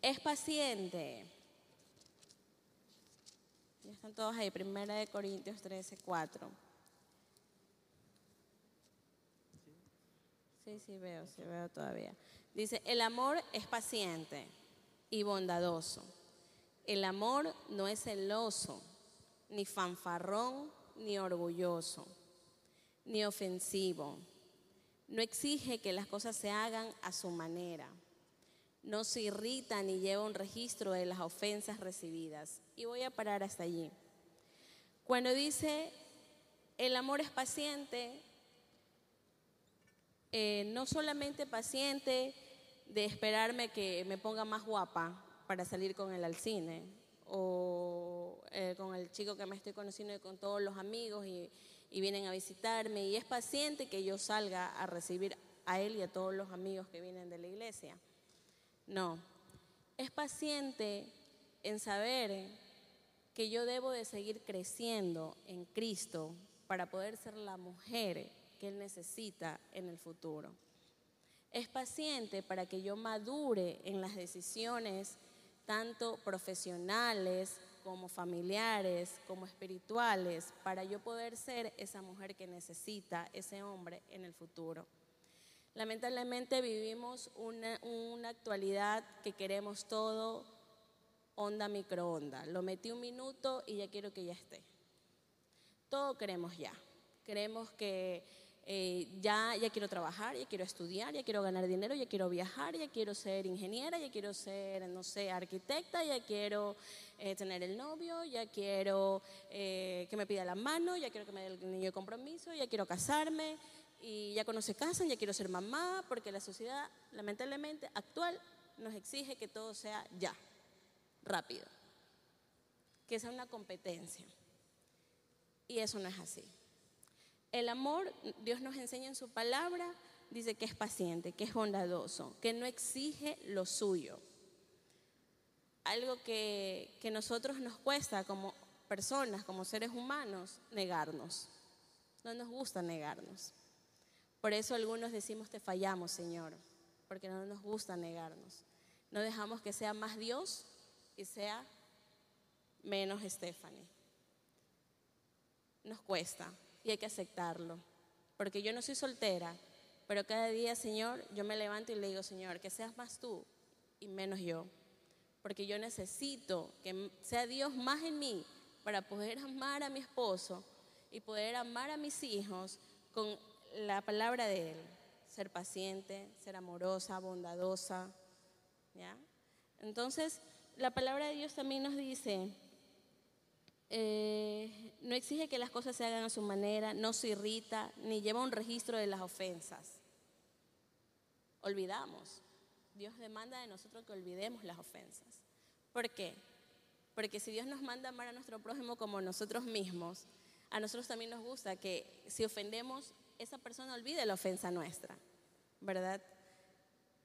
es paciente. Ya están todos ahí, primera de Corintios 13, 4. Sí, sí veo, sí veo todavía. Dice, el amor es paciente y bondadoso. El amor no es celoso, ni fanfarrón, ni orgulloso, ni ofensivo. No exige que las cosas se hagan a su manera. No se irrita ni lleva un registro de las ofensas recibidas. Y voy a parar hasta allí. Cuando dice el amor es paciente, eh, no solamente paciente de esperarme que me ponga más guapa para salir con él al cine o eh, con el chico que me estoy conociendo y con todos los amigos y, y vienen a visitarme y es paciente que yo salga a recibir a él y a todos los amigos que vienen de la iglesia. No, es paciente en saber que yo debo de seguir creciendo en Cristo para poder ser la mujer que Él necesita en el futuro. Es paciente para que yo madure en las decisiones tanto profesionales como familiares, como espirituales, para yo poder ser esa mujer que necesita ese hombre en el futuro. Lamentablemente vivimos una, una actualidad que queremos todo onda microonda. Lo metí un minuto y ya quiero que ya esté. Todo queremos ya. Queremos que eh, ya, ya quiero trabajar, ya quiero estudiar, ya quiero ganar dinero, ya quiero viajar, ya quiero ser ingeniera, ya quiero ser, no sé, arquitecta, ya quiero eh, tener el novio, ya quiero eh, que me pida la mano, ya quiero que me dé el niño de compromiso, ya quiero casarme y ya cuando se casan ya quiero ser mamá, porque la sociedad lamentablemente actual nos exige que todo sea ya, rápido, que sea una competencia. Y eso no es así. El amor, Dios nos enseña en su palabra, dice que es paciente, que es bondadoso, que no exige lo suyo. Algo que, que nosotros nos cuesta como personas, como seres humanos, negarnos. No nos gusta negarnos. Por eso algunos decimos te fallamos, Señor, porque no nos gusta negarnos. No dejamos que sea más Dios y sea menos Stephanie. Nos cuesta y hay que aceptarlo. Porque yo no soy soltera, pero cada día, Señor, yo me levanto y le digo, Señor, que seas más tú y menos yo. Porque yo necesito que sea Dios más en mí para poder amar a mi esposo y poder amar a mis hijos con la palabra de Él. Ser paciente, ser amorosa, bondadosa. ¿ya? Entonces, la palabra de Dios también nos dice eh, no exige que las cosas se hagan a su manera, no se irrita, ni lleva un registro de las ofensas. Olvidamos. Dios demanda de nosotros que olvidemos las ofensas. ¿Por qué? Porque si Dios nos manda amar a nuestro prójimo como nosotros mismos, a nosotros también nos gusta que si ofendemos, esa persona olvide la ofensa nuestra, ¿verdad?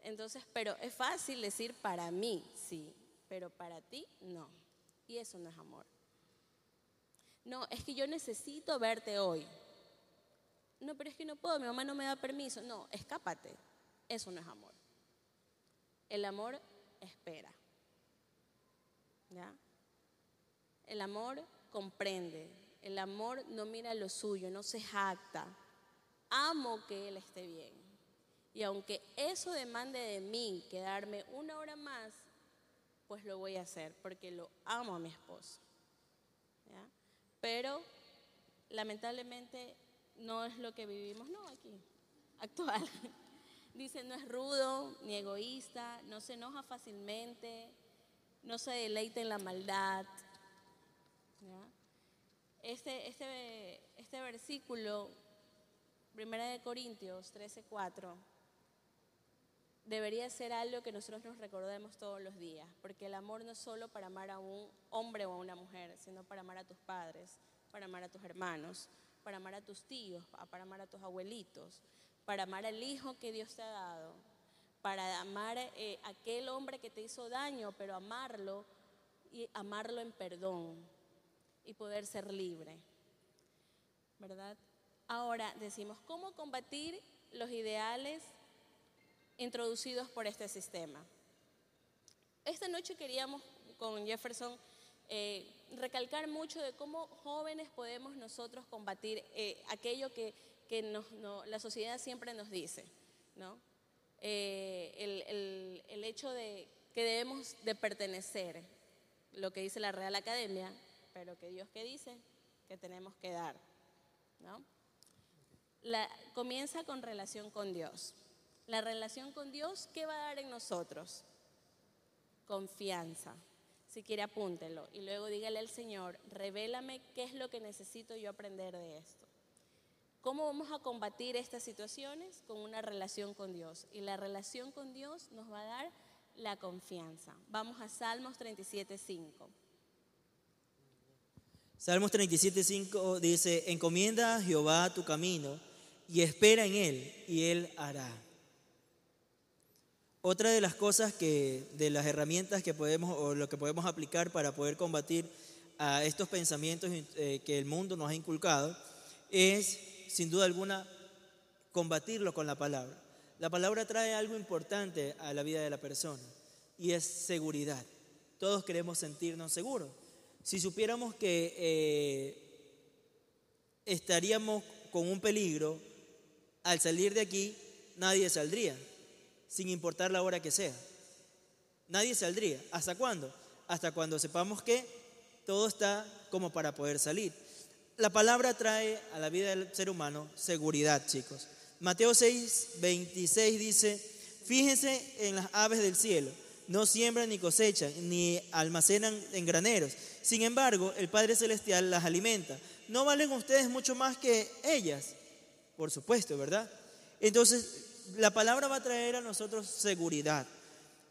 Entonces, pero es fácil decir para mí, sí, pero para ti, no. Y eso no es amor. No, es que yo necesito verte hoy. No, pero es que no puedo, mi mamá no me da permiso. No, escápate. Eso no es amor. El amor espera. ¿Ya? El amor comprende. El amor no mira lo suyo, no se jacta. Amo que él esté bien. Y aunque eso demande de mí quedarme una hora más, pues lo voy a hacer porque lo amo a mi esposo. Pero lamentablemente no es lo que vivimos, no, aquí, actual. Dice, no es rudo ni egoísta, no se enoja fácilmente, no se deleita en la maldad. Este, este, este versículo, Primera de Corintios 13, 4, debería ser algo que nosotros nos recordemos todos los días, porque el amor no es solo para amar a un hombre o a una mujer, sino para amar a tus padres, para amar a tus hermanos, para amar a tus tíos, para amar a tus abuelitos, para amar al hijo que Dios te ha dado, para amar eh, a aquel hombre que te hizo daño, pero amarlo y amarlo en perdón y poder ser libre. ¿Verdad? Ahora decimos, ¿cómo combatir los ideales introducidos por este sistema. Esta noche queríamos con Jefferson eh, recalcar mucho de cómo jóvenes podemos nosotros combatir eh, aquello que, la sociedad siempre nos dice, ¿no? Eh, el, el, hecho de que debemos de pertenecer. lo que dice la Real Academia, pero que Dios que dice que tenemos que dar. ¿no? La, comienza con relación con Dios. La relación con Dios, ¿qué va a dar en nosotros? Confianza. Si quiere, apúntelo. Y luego dígale al Señor, revélame qué es lo que necesito yo aprender de esto. ¿Cómo vamos a combatir estas situaciones? Con una relación con Dios. Y la relación con Dios nos va a dar la confianza. Vamos a Salmos 37.5. Salmos 37.5 dice, encomienda a Jehová tu camino y espera en Él y Él hará. Otra de las cosas que, de las herramientas que podemos, o lo que podemos aplicar para poder combatir a estos pensamientos eh, que el mundo nos ha inculcado, es, sin duda alguna, combatirlo con la palabra. La palabra trae algo importante a la vida de la persona y es seguridad. Todos queremos sentirnos seguros. Si supiéramos que eh, estaríamos con un peligro, al salir de aquí nadie saldría, sin importar la hora que sea. Nadie saldría. ¿Hasta cuándo? Hasta cuando sepamos que todo está como para poder salir. La palabra trae a la vida del ser humano seguridad, chicos. Mateo 6, 26 dice, fíjense en las aves del cielo, no siembran ni cosechan, ni almacenan en graneros. Sin embargo, el Padre Celestial las alimenta. ¿No valen ustedes mucho más que ellas? Por supuesto, ¿verdad? Entonces, la palabra va a traer a nosotros seguridad.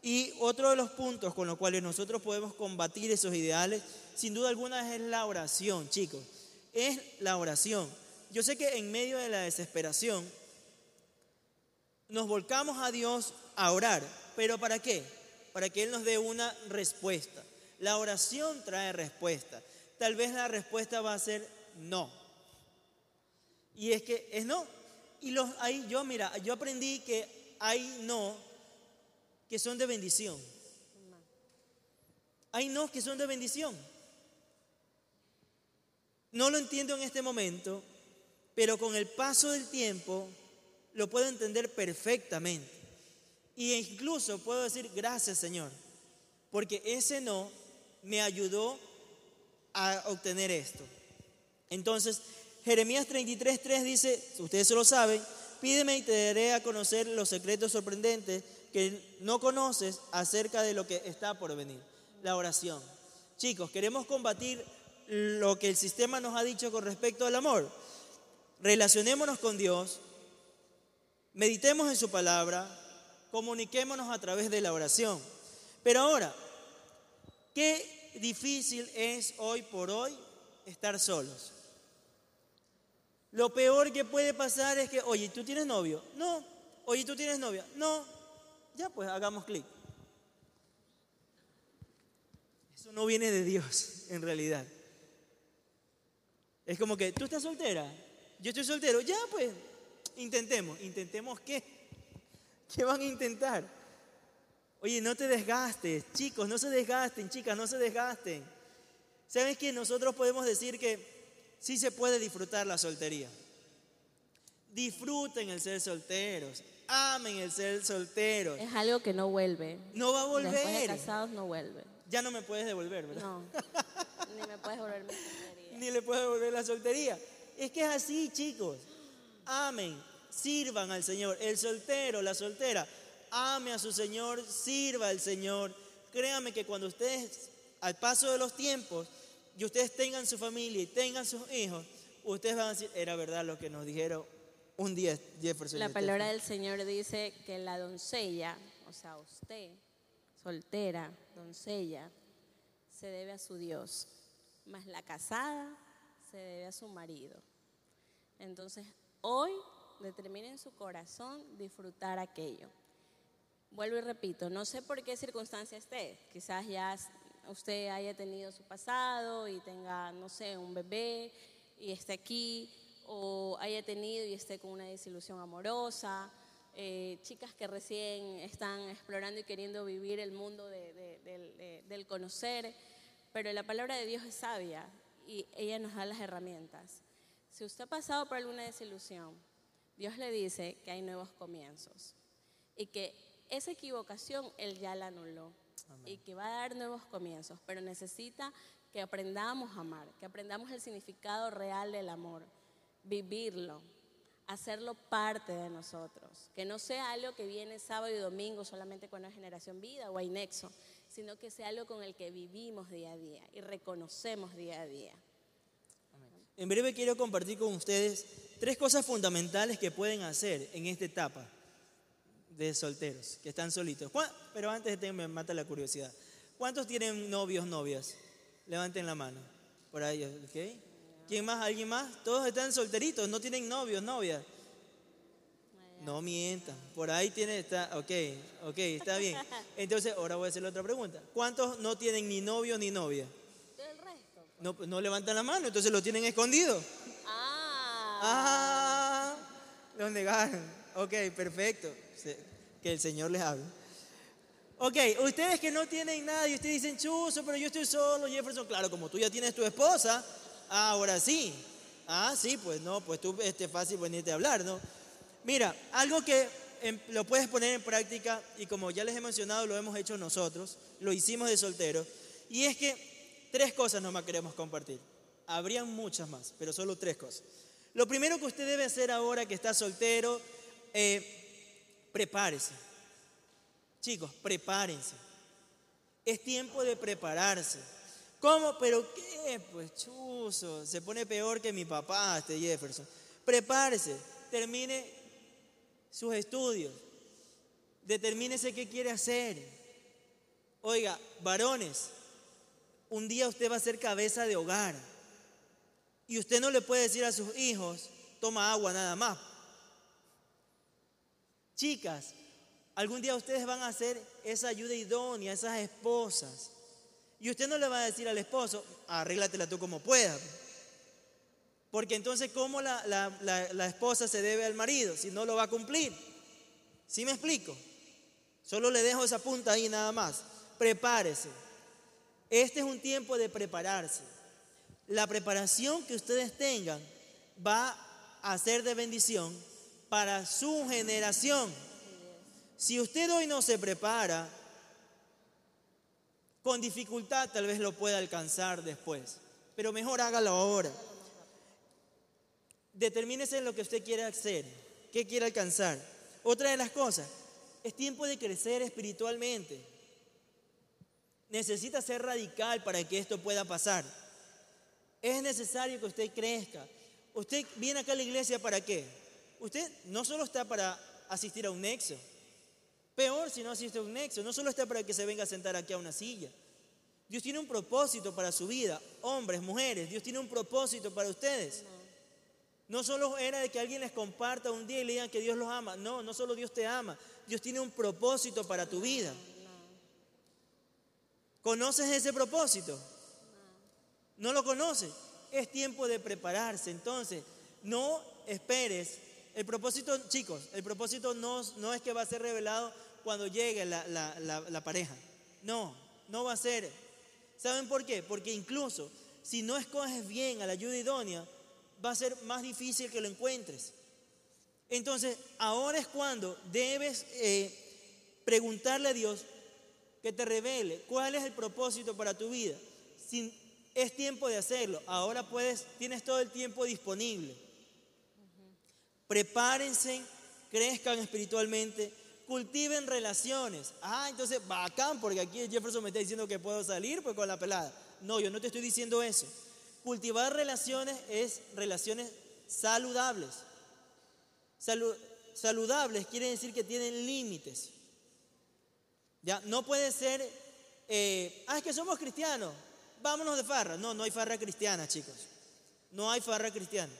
Y otro de los puntos con los cuales nosotros podemos combatir esos ideales, sin duda alguna, es la oración, chicos. Es la oración. Yo sé que en medio de la desesperación, nos volcamos a Dios a orar. ¿Pero para qué? Para que Él nos dé una respuesta. La oración trae respuesta. Tal vez la respuesta va a ser no. Y es que es no. Y los, ahí yo, mira, yo aprendí que hay no que son de bendición. Hay no que son de bendición. No lo entiendo en este momento, pero con el paso del tiempo lo puedo entender perfectamente. Y incluso puedo decir gracias Señor, porque ese no me ayudó a obtener esto. Entonces, Jeremías 33.3 dice, ustedes se lo saben, pídeme y te daré a conocer los secretos sorprendentes que no conoces acerca de lo que está por venir. La oración. Chicos, queremos combatir lo que el sistema nos ha dicho con respecto al amor. Relacionémonos con Dios, meditemos en su palabra, comuniquémonos a través de la oración. Pero ahora, qué difícil es hoy por hoy estar solos. Lo peor que puede pasar es que, oye, ¿tú tienes novio? No. Oye, ¿tú tienes novia? No. Ya pues, hagamos clic. Eso no viene de Dios, en realidad. Es como que, ¿tú estás soltera? Yo estoy soltero. Ya pues, Intentemos, intentemos qué? ¿Qué van a intentar? Oye, no te desgastes, chicos, no se desgasten, chicas, no se desgasten. ¿Sabes que nosotros podemos decir que sí se puede disfrutar la soltería? Disfruten el ser solteros, amen el ser solteros. Es algo que no vuelve. No va a volver. Después de casados no vuelve. Ya no me puedes devolver, ¿verdad? No, ni me puedes devolver mi soltería. Ni le puedes devolver la soltería. Es que es así, chicos amen, sirvan al Señor. El soltero, la soltera, ame a su Señor, sirva al Señor. Créanme que cuando ustedes, al paso de los tiempos, y ustedes tengan su familia y tengan sus hijos, ustedes van a decir, era verdad lo que nos dijeron un día Jefferson. La palabra del Señor dice que la doncella, o sea, usted, soltera, doncella, se debe a su Dios, más la casada se debe a su marido. Entonces, Hoy determine en su corazón disfrutar aquello. Vuelvo y repito, no sé por qué circunstancia esté. Quizás ya usted haya tenido su pasado y tenga, no sé, un bebé y esté aquí, o haya tenido y esté con una desilusión amorosa. Eh, chicas que recién están explorando y queriendo vivir el mundo del conocer, pero la palabra de Dios es sabia y ella nos da las herramientas. Si usted ha pasado por alguna desilusión, Dios le dice que hay nuevos comienzos y que esa equivocación Él ya la anuló. Y que va a dar nuevos comienzos, pero necesita que aprendamos a amar, que aprendamos el significado real del amor, vivirlo, hacerlo parte de nosotros, que no sea algo que viene sábado y domingo solamente cuando es generación vida o hay nexo, sino que sea algo con el que vivimos día a día y reconocemos día a día. En breve quiero compartir con ustedes tres cosas fundamentales que pueden hacer en esta etapa de solteros, que están solitos. Pero antes de me mata la curiosidad. ¿Cuántos tienen novios, novias? Levanten la mano. Por ahí, ¿ok? ¿Quién más? ¿Alguien más? Todos están solteritos, no tienen novios, novias. No mientan. Por ahí tiene, está, ok, ok, está bien. Entonces, ahora voy a hacer otra pregunta. ¿Cuántos no tienen ni novio ni novia? El resto. No, pues, no levantan la mano, entonces lo tienen escondido. Ah. Ah, lo negaron. Ok, perfecto. Que el Señor les hable. Ok, ustedes que no tienen nada y ustedes dicen, chuzo, pero yo estoy solo, Jefferson. Claro, como tú ya tienes tu esposa, ahora sí. Ah, sí, pues no, pues tú este fácil venirte a hablar, ¿no? Mira, algo que em, lo puedes poner en práctica y como ya les he mencionado, lo hemos hecho nosotros, lo hicimos de soltero, y es que tres cosas nomás queremos compartir. Habrían muchas más, pero solo tres cosas. Lo primero que usted debe hacer ahora que está soltero, eh, prepárese. Chicos, prepárense. Es tiempo de prepararse. ¿Cómo? ¿Pero qué? Pues chuzo, se pone peor que mi papá, este Jefferson. Prepárese, termine sus estudios, determínese qué quiere hacer. Oiga, varones, un día usted va a ser cabeza de hogar y usted no le puede decir a sus hijos, toma agua nada más. Chicas, algún día ustedes van a ser esa ayuda idónea, esas esposas y usted no le va a decir al esposo, arréglatela tú como puedas. Porque entonces, ¿cómo la, esposa se debe al marido si no lo va a cumplir? ¿Sí me explico? Solo le dejo esa punta ahí nada más. Prepárese. Este es un tiempo de prepararse. La preparación que ustedes tengan va a ser de bendición para su generación. Si usted hoy no se prepara, con dificultad tal vez lo pueda alcanzar después, pero mejor hágalo ahora. Determínese en lo que usted quiere hacer, qué quiere alcanzar. Otra de las cosas, es tiempo de crecer espiritualmente. Necesita ser radical para que esto pueda pasar. Es necesario que usted crezca. Usted viene acá a la iglesia para qué? Usted no solo está para asistir a un nexo, Peor si no asiste a un nexo. No solo está para que se venga a sentar aquí a una silla. Dios tiene un propósito para su vida. Hombres, mujeres, Dios tiene un propósito para ustedes. No solo era de que alguien les comparta un día y le digan que Dios los ama. No, no solo Dios te ama. Dios tiene un propósito para tu vida. ¿Conoces ese propósito? ¿No lo conoces? Es tiempo de prepararse. Entonces, no esperes. El propósito, chicos, el propósito no, no es que va a ser revelado cuando llegue la, pareja. No, no va a ser. ¿Saben por qué? Porque incluso si no escoges bien a la ayuda idónea, va a ser más difícil que lo encuentres. Entonces, ahora es cuando debes eh, preguntarle a Dios que te revele cuál es el propósito para tu vida. Si es tiempo de hacerlo, ahora puedes, tienes todo el tiempo disponible. Prepárense, crezcan espiritualmente cultiven relaciones. Ah, entonces bacán, porque aquí Jefferson me está diciendo que puedo salir pues con la pelada. No, yo no te estoy diciendo eso. Cultivar relaciones es relaciones saludables. saludables quiere decir que tienen límites. Ya, no puede ser, eh, ah, es que somos cristianos, vámonos de farra. No, no hay farra cristiana, chicos. No hay farra cristiana.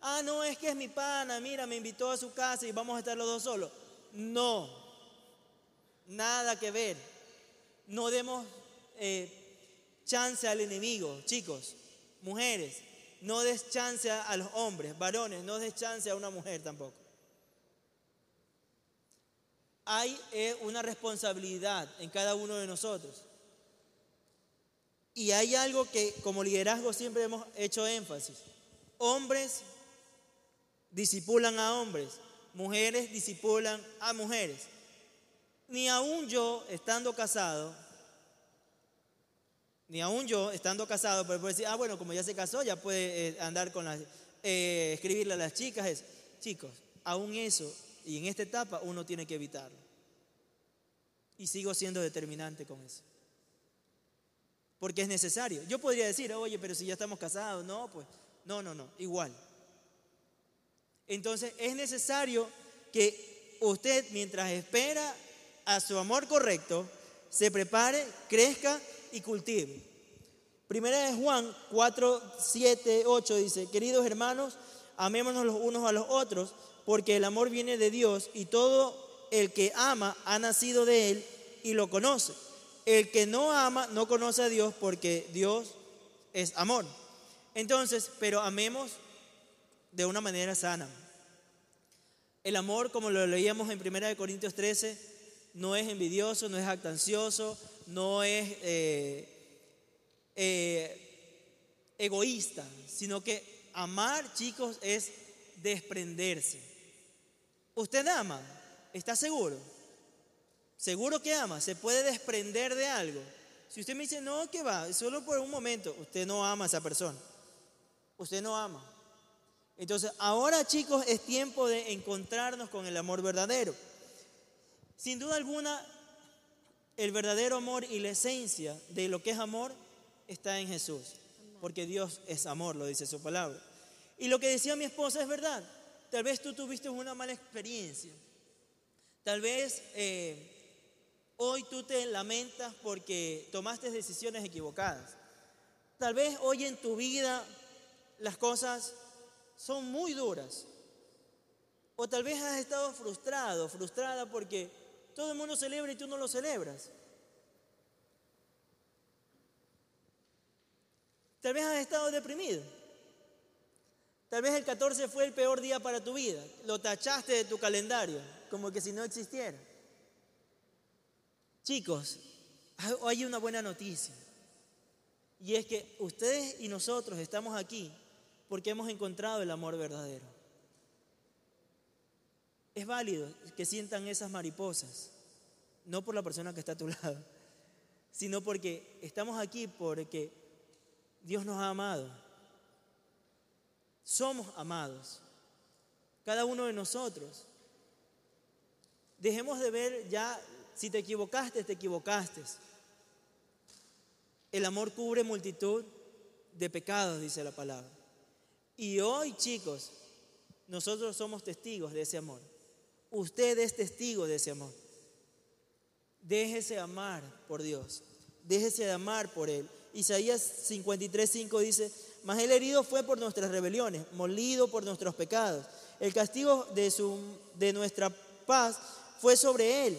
Ah, no, es que es mi pana, mira, me invitó a su casa y vamos a estar los dos solos. No, nada que ver. No demos eh, chance al enemigo, chicos, mujeres. No des chance a los hombres, varones, no des chance a una mujer tampoco. Hay eh, una responsabilidad en cada uno de nosotros. Y hay algo que como liderazgo siempre hemos hecho énfasis. Hombres disipulan a hombres, mujeres disipulan a mujeres. Ni aún yo, estando casado, Ni aún yo, estando casado, pero puede decir, ah, bueno, como ya se casó, ya puede eh, andar con las, eh, escribirle a las chicas. Es, chicos, aún eso, y en esta etapa uno tiene que evitarlo. Y sigo siendo determinante con eso. Porque es necesario. Yo podría decir, oye, pero si ya estamos casados, no, pues, no, no, no, igual. Entonces es necesario que usted, mientras espera a su amor correcto, se prepare, crezca y cultive. Primera de Juan 4, 7, 8 dice, queridos hermanos, amémonos los unos a los otros, porque el amor viene de Dios y todo el que ama ha nacido de Él y lo conoce. El que no ama no conoce a Dios porque Dios es amor. Entonces, pero amemos de una manera sana. El amor, como lo leíamos en 1 Corintios 13, no es envidioso, no es actancioso, no es eh, eh, egoísta, sino que amar, chicos, es desprenderse. ¿Usted ama? ¿Está seguro? ¿Seguro que ama? ¿Se puede desprender de algo? Si usted me dice, no, que va, solo por un momento, usted no ama a esa persona. Usted no ama. Entonces, ahora chicos, es tiempo de encontrarnos con el amor verdadero. Sin duda alguna, el verdadero amor y la esencia de lo que es amor está en Jesús, porque Dios es amor, lo dice su palabra. Y lo que decía mi esposa es verdad. Tal vez tú tuviste una mala experiencia. Tal vez eh, hoy tú te lamentas porque tomaste decisiones equivocadas. Tal vez hoy en tu vida las cosas son muy duras. O tal vez has estado frustrado, frustrada porque todo el mundo celebra y tú no lo celebras. Tal vez has estado deprimido. Tal vez el 14 fue el peor día para tu vida. Lo tachaste de tu calendario, como que si no existiera. Chicos, hay una buena noticia. Y es que ustedes y nosotros estamos aquí porque hemos encontrado el amor verdadero. Es válido que sientan esas mariposas, no por la persona que está a tu lado, sino porque estamos aquí porque Dios nos ha amado. Somos amados, cada uno de nosotros. Dejemos de ver ya, si te equivocaste, te equivocaste. El amor cubre multitud de pecados, dice la palabra. Y hoy, chicos, nosotros somos testigos de ese amor. Usted es testigo de ese amor. Déjese amar por Dios. Déjese de amar por Él. Isaías 53:5 dice, mas el herido fue por nuestras rebeliones, molido por nuestros pecados. El castigo de, su, de nuestra paz fue sobre Él.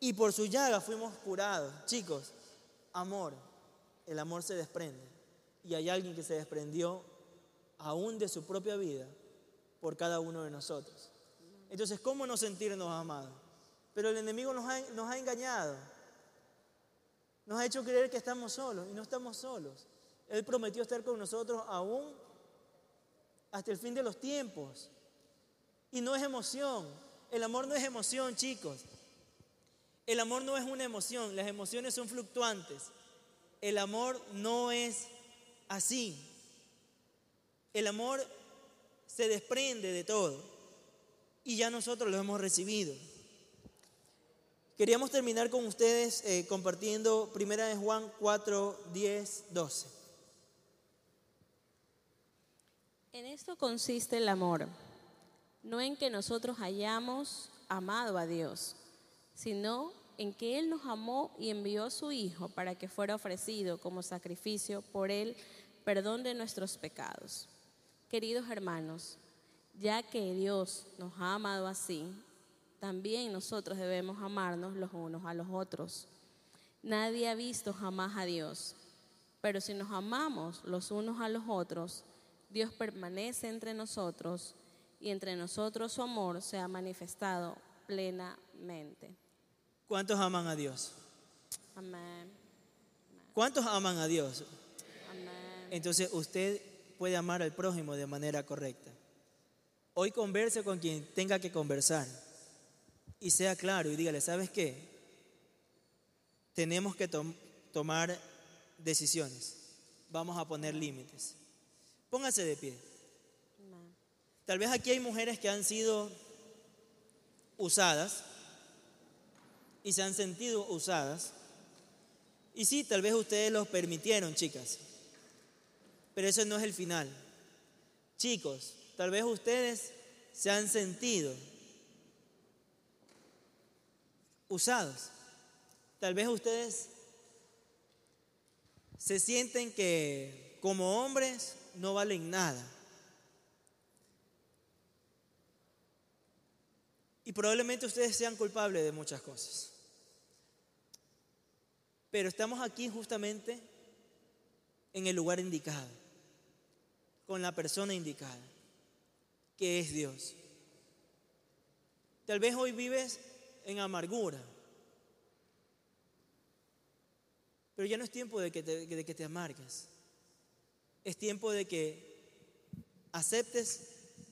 Y por su llaga fuimos curados. Chicos, amor. El amor se desprende. Y hay alguien que se desprendió aún de su propia vida, por cada uno de nosotros. Entonces, ¿cómo no sentirnos amados? Pero el enemigo nos ha, nos ha engañado, nos ha hecho creer que estamos solos y no estamos solos. Él prometió estar con nosotros aún hasta el fin de los tiempos. Y no es emoción. El amor no es emoción, chicos. El amor no es una emoción. Las emociones son fluctuantes. El amor no es así. El amor se desprende de todo y ya nosotros lo hemos recibido. Queríamos terminar con ustedes eh, compartiendo Primera de Juan 4, 10, 12. En esto consiste el amor, no en que nosotros hayamos amado a Dios, sino en que Él nos amó y envió a su Hijo para que fuera ofrecido como sacrificio por Él perdón de nuestros pecados. Queridos hermanos, ya que Dios nos ha amado así, también nosotros debemos amarnos los unos a los otros. Nadie ha visto jamás a Dios, pero si nos amamos los unos a los otros, Dios permanece entre nosotros y entre nosotros su amor se ha manifestado plenamente. ¿Cuántos aman a Dios? Amén. ¿Cuántos aman a Dios? Amén. Entonces usted puede amar al prójimo de manera correcta. Hoy converse con quien tenga que conversar y sea claro y dígale, ¿sabes qué? Tenemos que tomar decisiones. Vamos a poner límites. Póngase de pie. Tal vez aquí hay mujeres que han sido usadas y se han sentido usadas. Y sí, tal vez ustedes los permitieron, chicas. Pero eso no es el final. Chicos, tal vez ustedes se han sentido usados. Tal vez ustedes se sienten que como hombres no valen nada. Y probablemente ustedes sean culpables de muchas cosas. Pero estamos aquí justamente en el lugar indicado, con la persona indicada, que es Dios. Tal vez hoy vives en amargura, pero ya no es tiempo de que te, de que te amargues. Es tiempo de que aceptes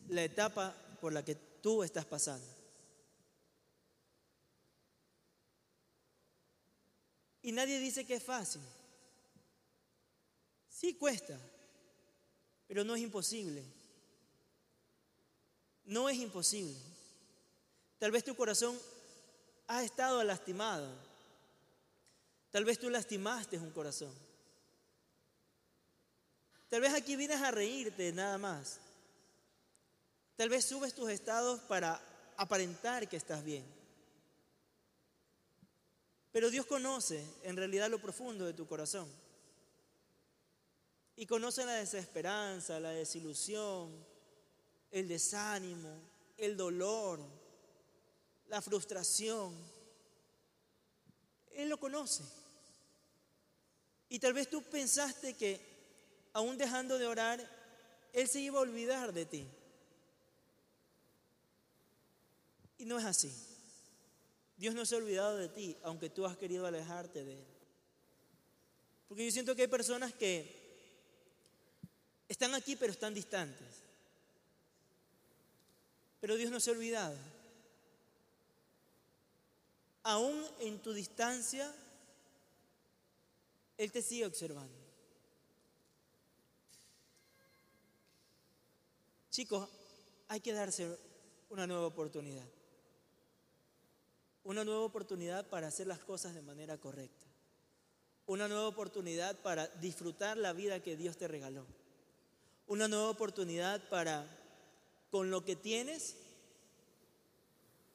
la etapa por la que tú estás pasando. Y nadie dice que es fácil. Sí cuesta, pero no es imposible. No es imposible. Tal vez tu corazón ha estado lastimado. Tal vez tú lastimaste un corazón. Tal vez aquí vienes a reírte nada más. Tal vez subes tus estados para aparentar que estás bien. Pero Dios conoce en realidad lo profundo de tu corazón. Y conoce la desesperanza, la desilusión, el desánimo, el dolor, la frustración. Él lo conoce. Y tal vez tú pensaste que aún dejando de orar, Él se iba a olvidar de ti. Y no es así. Dios no se ha olvidado de ti, aunque tú has querido alejarte de Él. Porque yo siento que hay personas que están aquí pero están distantes. Pero Dios no se ha olvidado. Aún en tu distancia, Él te sigue observando. Chicos, hay que darse una nueva oportunidad una nueva oportunidad para hacer las cosas de manera correcta, una nueva oportunidad para disfrutar la vida que Dios te regaló, una nueva oportunidad para, con lo que tienes,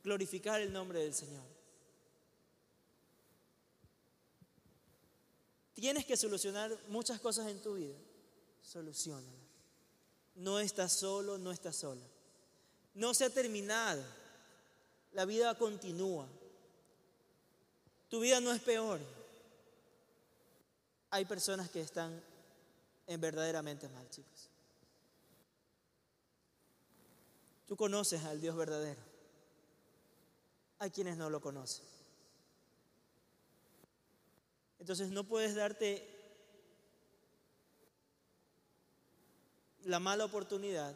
glorificar el nombre del Señor. Tienes que solucionar muchas cosas en tu vida, solucionalas. No estás solo, no estás sola. No se ha terminado. La vida continúa. Tu vida no es peor. Hay personas que están en verdaderamente mal, chicos. Tú conoces al Dios verdadero. Hay quienes no lo conocen. Entonces no puedes darte la mala oportunidad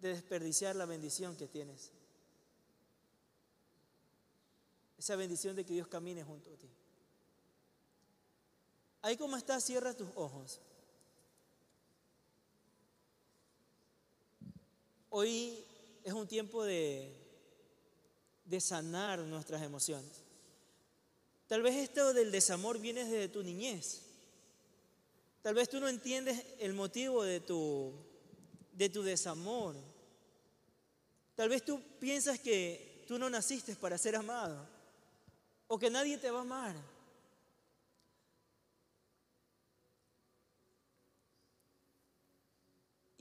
de desperdiciar la bendición que tienes esa bendición de que Dios camine junto a ti. Ahí como estás, cierra tus ojos. Hoy es un tiempo de, de sanar nuestras emociones. Tal vez esto del desamor viene desde tu niñez. Tal vez tú no entiendes el motivo de tu, de tu desamor. Tal vez tú piensas que tú no naciste para ser amado o que nadie te va a amar.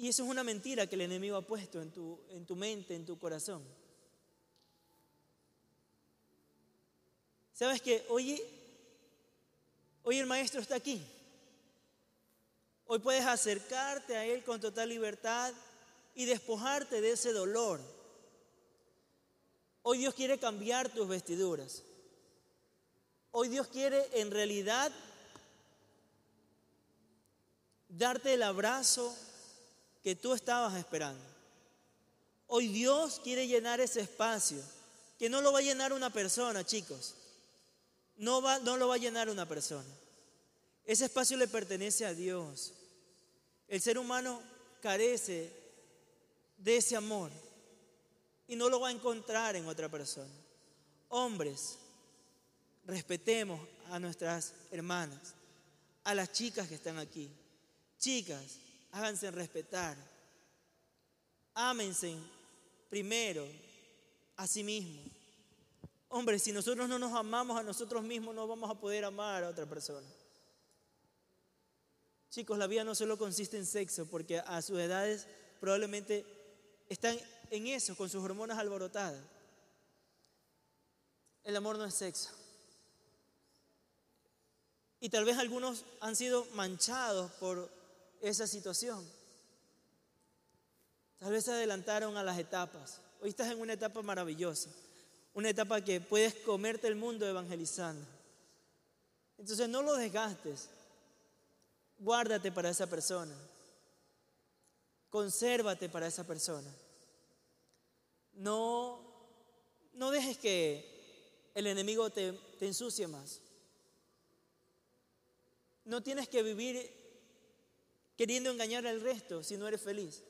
Y eso es una mentira que el enemigo ha puesto en tu, en tu mente, en tu corazón. ¿Sabes que hoy, hoy el maestro está aquí? Hoy puedes acercarte a Él con total libertad y despojarte de ese dolor. Hoy Dios quiere cambiar tus vestiduras. Hoy Dios quiere en realidad darte el abrazo que tú estabas esperando. Hoy Dios quiere llenar ese espacio, que no lo va a llenar una persona, chicos. No, va, no lo va a llenar una persona. Ese espacio le pertenece a Dios. El ser humano carece de ese amor y no lo va a encontrar en otra persona. Hombres, respetemos a nuestras hermanas, a las chicas que están aquí. Chicas, háganse respetar. Ámense primero a sí mismos. Hombre, si nosotros no nos amamos a nosotros mismos, no vamos a poder amar a otra persona. Chicos, la vida no solo consiste en sexo, porque a sus edades probablemente están en eso, con sus hormonas alborotadas. El amor no es sexo. Y tal vez algunos han sido manchados por esa situación. Tal vez se adelantaron a las etapas. Hoy estás en una etapa maravillosa. Una etapa que puedes comerte el mundo evangelizando. Entonces no lo desgastes. Guárdate para esa persona. Consérvate para esa persona. No, no dejes que el enemigo te, te ensucie más. No tienes que vivir queriendo engañar al resto si no eres feliz.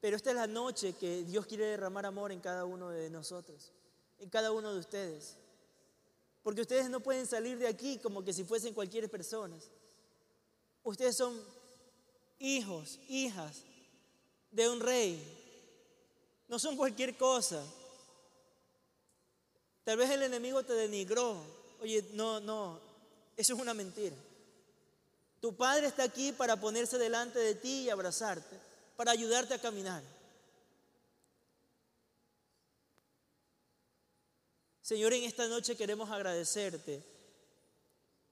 Pero esta es la noche que Dios quiere derramar amor en cada uno de nosotros, en cada uno de ustedes. Porque ustedes no pueden salir de aquí como que si fuesen cualquier persona. Ustedes son hijos, hijas de un rey. No son cualquier cosa. Tal vez el enemigo te denigró. Oye, no, no, eso es una mentira. Tu padre está aquí para ponerse delante de ti y abrazarte para ayudarte a caminar. Señor, en esta noche queremos agradecerte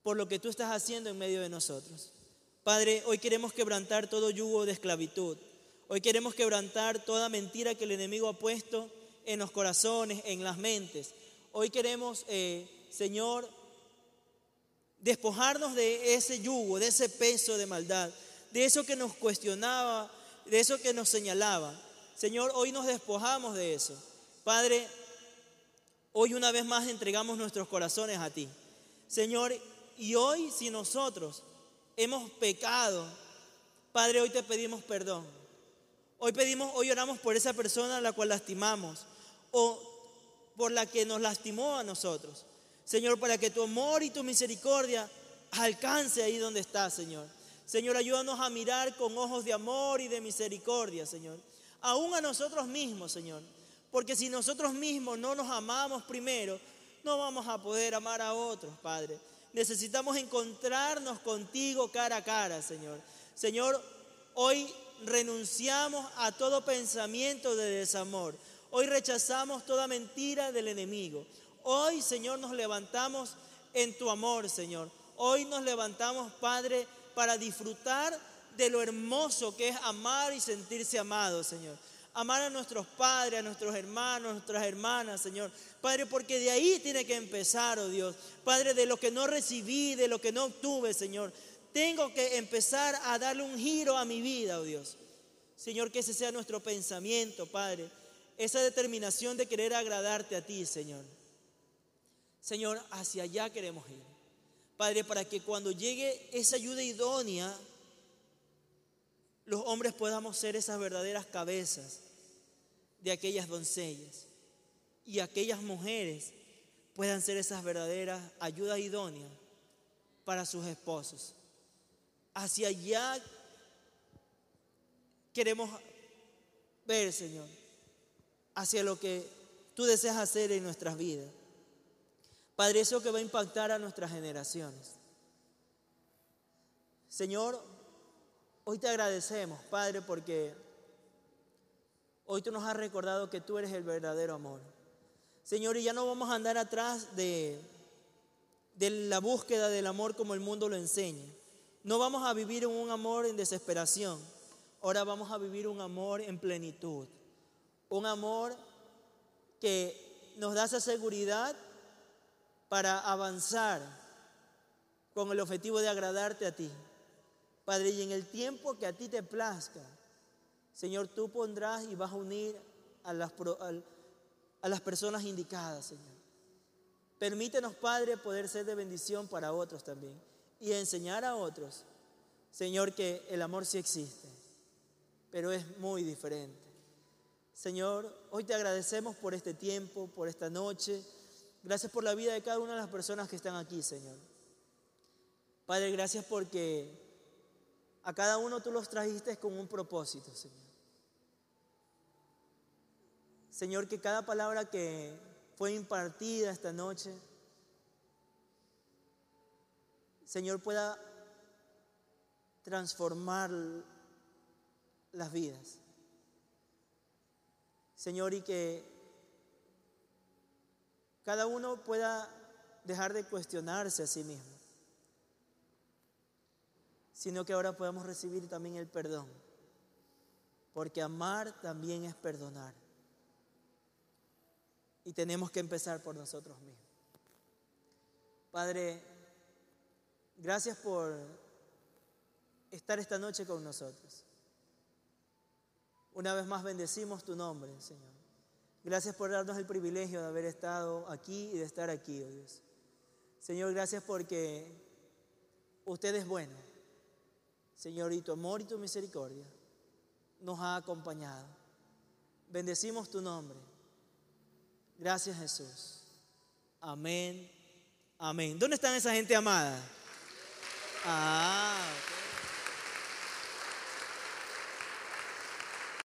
por lo que tú estás haciendo en medio de nosotros. Padre, hoy queremos quebrantar todo yugo de esclavitud. Hoy queremos quebrantar toda mentira que el enemigo ha puesto en los corazones, en las mentes. Hoy queremos, eh, Señor, despojarnos de ese yugo, de ese peso de maldad, de eso que nos cuestionaba, de eso que nos señalaba. Señor, hoy nos despojamos de eso. Padre, hoy una vez más entregamos nuestros corazones a ti. Señor, y hoy si nosotros hemos pecado, Padre, hoy te pedimos perdón. Hoy pedimos, hoy oramos por esa persona a la cual lastimamos o por la que nos lastimó a nosotros. Señor, para que tu amor y tu misericordia alcance ahí donde está, Señor. Señor, ayúdanos a mirar con ojos de amor y de misericordia, Señor. Aún a nosotros mismos, Señor. Porque si nosotros mismos no nos amamos primero, no vamos a poder amar a otros, Padre. Necesitamos encontrarnos contigo cara a cara, Señor. Señor, hoy renunciamos a todo pensamiento de desamor. Hoy rechazamos toda mentira del enemigo. Hoy, Señor, nos levantamos en tu amor, Señor. Hoy nos levantamos, Padre, para disfrutar de lo hermoso que es amar y sentirse amado, Señor. Amar a nuestros padres, a nuestros hermanos, a nuestras hermanas, Señor. Padre, porque de ahí tiene que empezar, oh Dios. Padre, de lo que no recibí, de lo que no obtuve, Señor. Tengo que empezar a darle un giro a mi vida, oh Dios. Señor, que ese sea nuestro pensamiento, Padre. Esa determinación de querer agradarte a ti, Señor. Señor, hacia allá queremos ir. Padre, para que cuando llegue esa ayuda idónea, los hombres podamos ser esas verdaderas cabezas de aquellas doncellas y aquellas mujeres puedan ser esas verdaderas ayudas idóneas para sus esposos. Hacia allá queremos ver, Señor, hacia lo que tú deseas hacer en nuestras vidas. Padre, eso que va a impactar a nuestras generaciones. Señor, hoy te agradecemos, Padre, porque hoy tú nos has recordado que tú eres el verdadero amor. Señor, y ya no vamos a andar atrás de, de la búsqueda del amor como el mundo lo enseña. No vamos a vivir un amor en desesperación. Ahora vamos a vivir un amor en plenitud. Un amor que nos da esa seguridad para avanzar con el objetivo de agradarte a ti. Padre, y en el tiempo que a ti te plazca, Señor, tú pondrás y vas a unir a las, personas indicadas, Señor. Permítenos, Padre, poder ser de bendición para otros también y enseñar a otros, Señor, que el amor sí existe, pero es muy diferente. Señor, hoy te agradecemos por este tiempo, por esta noche. Gracias por la vida de cada una de las personas que están aquí, Señor. Padre, gracias porque a cada uno tú los trajiste con un propósito, Señor. Señor, que cada palabra que fue impartida esta noche, Señor, pueda transformar las vidas. Señor, y que cada uno pueda dejar de cuestionarse a sí mismo, sino que ahora podamos recibir también el perdón, porque amar también es perdonar. Y tenemos que empezar por nosotros mismos. Padre, gracias por estar esta noche con nosotros. Una vez más bendecimos tu nombre, Señor. Gracias por darnos el privilegio de haber estado aquí y de estar aquí, oh Dios. Señor, gracias porque usted es bueno. Señor, y tu amor y tu misericordia nos ha acompañado. Bendecimos tu nombre. Gracias Jesús. Amén. Amén. ¿Dónde están esa gente amada? Ah.